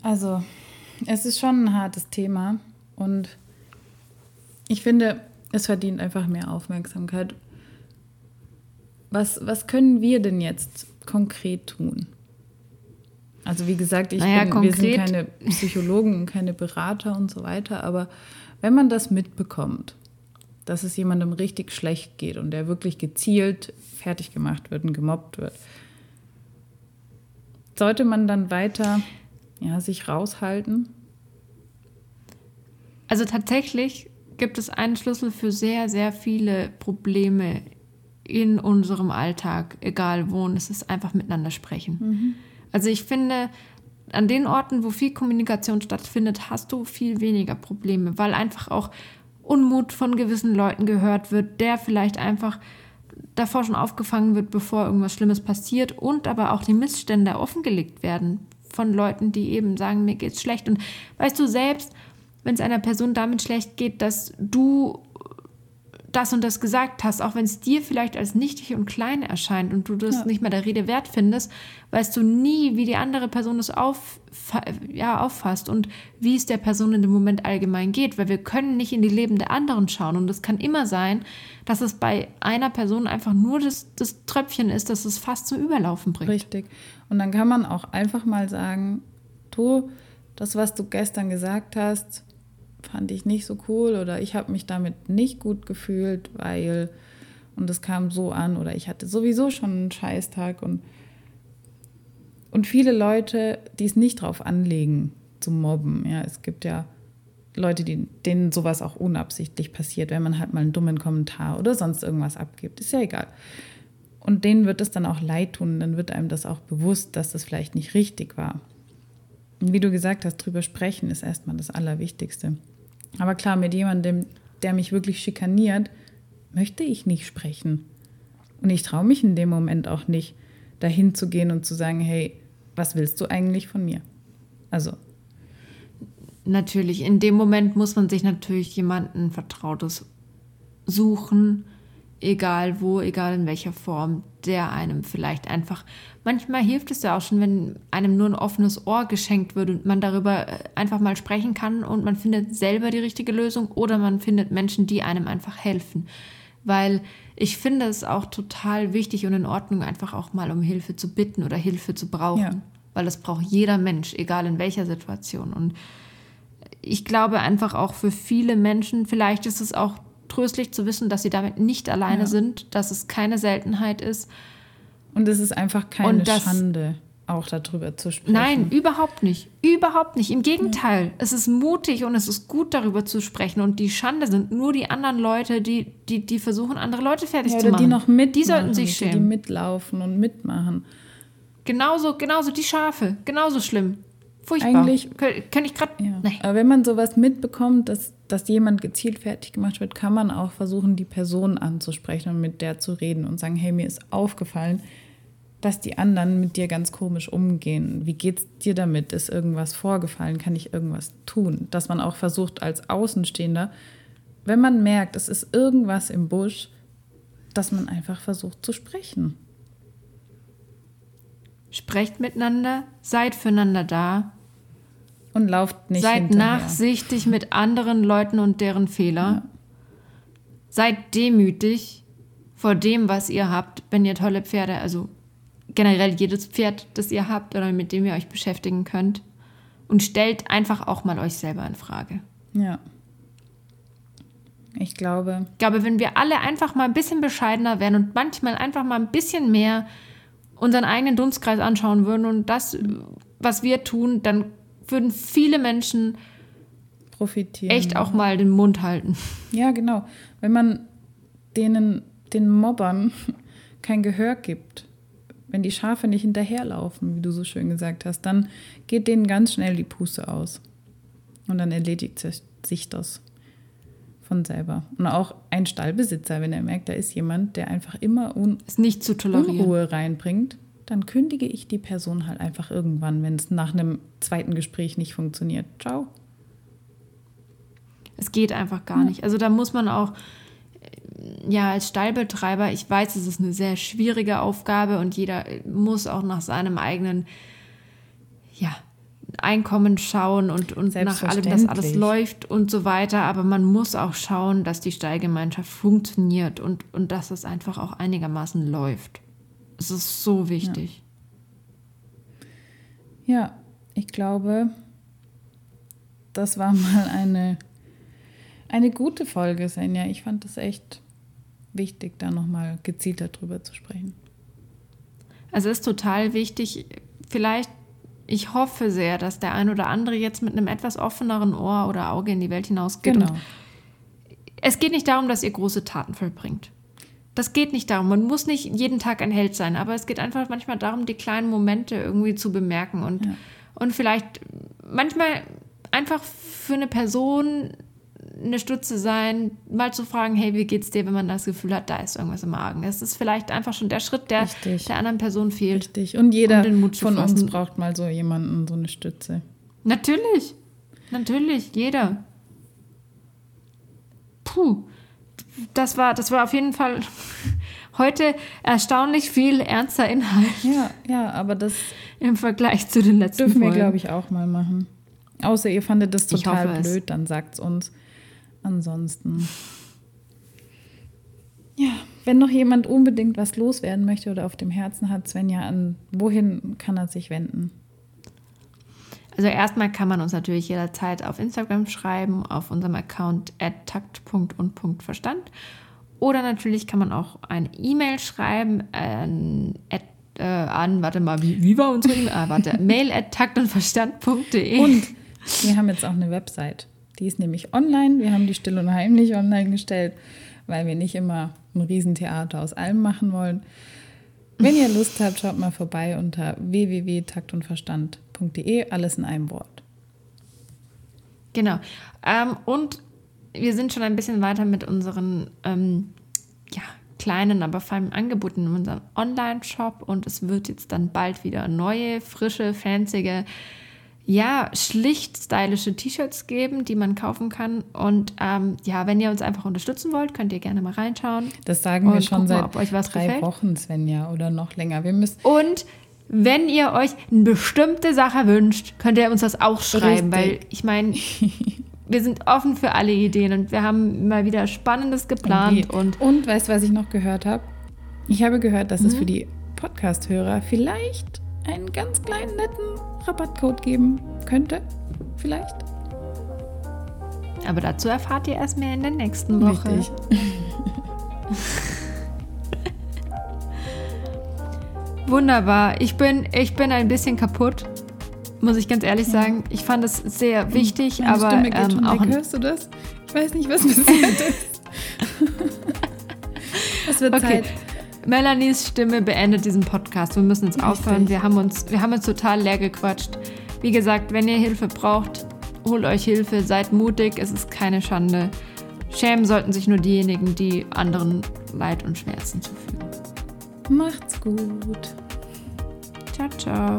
Also, es ist schon ein hartes Thema und ich finde, es verdient einfach mehr Aufmerksamkeit. Was, was können wir denn jetzt konkret tun? Also wie gesagt, ich Naja, bin, wir sind konkret- keine Psychologen und keine Berater und so weiter, aber wenn man das mitbekommt, dass es jemandem richtig schlecht geht und der wirklich gezielt fertig gemacht wird und gemobbt wird, sollte man dann weiter ja, sich raushalten? Also tatsächlich gibt es einen Schlüssel für sehr, sehr viele Probleme in unserem Alltag, egal wo, und es ist einfach miteinander sprechen. Mhm. Also ich finde, an den Orten, wo viel Kommunikation stattfindet, hast du viel weniger Probleme, weil einfach auch Unmut von gewissen Leuten gehört wird, der vielleicht einfach davor schon aufgefangen wird, bevor irgendwas Schlimmes passiert und aber auch die Missstände offengelegt werden von Leuten, die eben sagen, mir geht's schlecht. Und weißt du selbst, wenn es einer Person damit schlecht geht, dass du das und das gesagt hast, auch wenn es dir vielleicht als nichtig und klein erscheint und du das ja. nicht mehr der Rede wert findest, weißt du nie, wie die andere Person es auf, ja, auffasst und wie es der Person in dem Moment allgemein geht, weil wir können nicht in die Leben der anderen schauen und es kann immer sein, dass es bei einer Person einfach nur das, das Tröpfchen ist, das es fast zum Überlaufen bringt. Richtig. Und dann kann man auch einfach mal sagen, du, das, was du gestern gesagt hast, fand ich nicht so cool oder ich habe mich damit nicht gut gefühlt, weil und es kam so an oder ich hatte sowieso schon einen Scheißtag und und viele Leute, die es nicht drauf anlegen zu mobben, ja, es gibt ja Leute, die, denen sowas auch unabsichtlich passiert, wenn man halt mal einen dummen Kommentar oder sonst irgendwas abgibt, ist ja egal. Und denen wird es dann auch leid tun, dann wird einem das auch bewusst, dass das vielleicht nicht richtig war. Wie du gesagt hast, drüber sprechen ist erstmal das Allerwichtigste. Aber klar, mit jemandem, der mich wirklich schikaniert, möchte ich nicht sprechen. Und ich traue mich in dem Moment auch nicht, dahin zu gehen und zu sagen, hey, was willst du eigentlich von mir? Also. Natürlich, in dem Moment muss man sich natürlich jemanden Vertrautes suchen, egal wo, egal in welcher Form, der einem vielleicht einfach. Manchmal hilft es ja auch schon, wenn einem nur ein offenes Ohr geschenkt wird und man darüber äh, einfach mal sprechen kann und man findet selber die richtige Lösung oder man findet Menschen, die einem einfach helfen. Weil ich finde es auch total wichtig und in Ordnung, einfach auch mal um Hilfe zu bitten oder Hilfe zu brauchen. Ja. Weil das braucht jeder Mensch, egal in welcher Situation. Und ich glaube einfach auch für viele Menschen, vielleicht ist es auch tröstlich zu wissen, dass sie damit nicht alleine ja. sind, dass es keine Seltenheit ist. Und es ist einfach keine das, Schande, auch darüber zu sprechen. Nein, überhaupt nicht. Überhaupt nicht. Im Gegenteil. Ja. Es ist mutig und es ist gut, darüber zu sprechen. Und die Schande sind nur die anderen Leute, die, die, die versuchen, andere Leute fertig ja, zu machen. Die noch mitmachen, die sollten sich schämen. Die mitlaufen und mitmachen. Genauso, genauso die Schafe. Genauso schlimm. Furchtbar. Eigentlich kann ich gerade. Ja. Nee. Aber wenn man sowas mitbekommt, dass, dass jemand gezielt fertig gemacht wird, kann man auch versuchen, die Person anzusprechen und mit der zu reden und sagen: Hey, mir ist aufgefallen, dass die anderen mit dir ganz komisch umgehen. Wie geht's dir damit? Ist irgendwas vorgefallen? Kann ich irgendwas tun? Dass man auch versucht, als Außenstehender, wenn man merkt, es ist irgendwas im Busch, dass man einfach versucht zu sprechen. Sprecht miteinander, seid füreinander da. Und lauft nicht Seid hinterher. nachsichtig mit anderen Leuten und deren Fehler. Ja. Seid demütig vor dem, was ihr habt, wenn ihr tolle Pferde, also generell jedes Pferd, das ihr habt oder mit dem ihr euch beschäftigen könnt. Und stellt einfach auch mal euch selber in Frage. Ja. Ich glaube. Ich glaube, wenn wir alle einfach mal ein bisschen bescheidener wären und manchmal einfach mal ein bisschen mehr unseren eigenen Dunstkreis anschauen würden und das, was wir tun, dann würden viele Menschen profitieren. Echt auch mal den Mund halten. Ja, genau. Wenn man denen, den Mobbern kein Gehör gibt, wenn die Schafe nicht hinterherlaufen, wie du so schön gesagt hast, dann geht denen ganz schnell die Puste aus. Und dann erledigt sich das von selber. Und auch ein Stallbesitzer, wenn er merkt, da ist jemand, der einfach immer Un. Unruhe reinbringt, dann kündige ich die Person halt einfach irgendwann, wenn es nach einem zweiten Gespräch nicht funktioniert. Ciao. Es geht einfach gar ja. nicht. Also da muss man auch, äh, ja, als Stallbetreiber, ich weiß, es ist eine sehr schwierige Aufgabe und jeder muss auch nach seinem eigenen, ja, Einkommen schauen und, und nach allem, dass alles läuft und so weiter. Aber man muss auch schauen, dass die Stallgemeinschaft funktioniert und, und dass es einfach auch einigermaßen läuft. Es ist so wichtig. Ja, ja ich glaube, das war mal eine, eine gute Folge, Senja. Ich fand es echt wichtig, da nochmal gezielter drüber zu sprechen. Also es ist total wichtig, vielleicht ich hoffe sehr, dass der ein oder andere jetzt mit einem etwas offeneren Ohr oder Auge in die Welt hinausgeht. Genau. es geht nicht darum, dass ihr große Taten vollbringt. Das geht nicht darum. Man muss nicht jeden Tag ein Held sein, aber es geht einfach manchmal darum, die kleinen Momente irgendwie zu bemerken und, ja. und vielleicht manchmal einfach für eine Person eine Stütze sein, mal zu fragen, hey, wie geht's dir, wenn man das Gefühl hat, da ist irgendwas im Magen. Es ist vielleicht einfach schon der Schritt, der Richtig. der anderen Person fehlt. Richtig. Und jeder um von uns braucht mal so jemanden, so eine Stütze. Natürlich. Natürlich, jeder. Puh. Das war, das war auf jeden Fall heute erstaunlich viel ernster Inhalt. Ja, ja, aber das im Vergleich zu den letzten dürfen Folgen. wir, glaube ich, auch mal machen. Außer ihr fandet das total blöd, es. dann sagt es uns. Ansonsten. Ja, wenn noch jemand unbedingt was loswerden möchte oder auf dem Herzen hat, Svenja, an wohin kann er sich wenden? Also erstmal kann man uns natürlich jederzeit auf Instagram schreiben, auf unserem Account takt.und.verstand. Oder natürlich kann man auch eine E-Mail schreiben an, at, äh, an, warte mal, wie, wie war unsere E-Mail? Ah, warte, mail at taktundverstand.de. Und wir haben jetzt auch eine Website. Die ist nämlich online. Wir haben die still und heimlich online gestellt, weil wir nicht immer ein Riesentheater aus allem machen wollen. Wenn ihr Lust habt, schaut mal vorbei unter www.taktundverstand.de, alles in einem Wort. Genau. Ähm, und wir sind schon ein bisschen weiter mit unseren ähm, ja, kleinen, aber feinen Angeboten in unserem Online-Shop und es wird jetzt dann bald wieder neue, frische, fancy ja, schlicht stylische T-Shirts geben, die man kaufen kann. Und ähm, ja, wenn ihr uns einfach unterstützen wollt, könnt ihr gerne mal reinschauen. Das sagen wir schon seit mal, drei gefällt. Wochen, Svenja, oder noch länger. Wir müssen und wenn ihr euch eine bestimmte Sache wünscht, könnt ihr uns das auch schreiben, Richtig. weil ich meine, wir sind offen für alle Ideen und wir haben mal wieder Spannendes geplant. Und, und, und weißt du, was ich noch gehört habe? Ich habe gehört, dass mhm. es für die Podcast-Hörer vielleicht einen ganz kleinen netten Rabattcode geben könnte. Vielleicht. Aber dazu erfahrt ihr erst mehr in der nächsten Woche. Richtig. Wunderbar. Ich bin, ich bin ein bisschen kaputt, muss ich ganz ehrlich sagen. Ich fand es sehr wichtig, Meine aber Stimme geht ähm, auch weg. Hörst du das? Ich weiß nicht, was passiert ist. es wird okay. Zeit. Melanies Stimme beendet diesen Podcast. Wir müssen jetzt aufhören. Wir haben, uns, wir haben uns total leer gequatscht. Wie gesagt, wenn ihr Hilfe braucht, holt euch Hilfe, seid mutig, es ist keine Schande. Schämen sollten sich nur diejenigen, die anderen Leid und Schmerzen zufügen. Macht's gut. Ciao, ciao.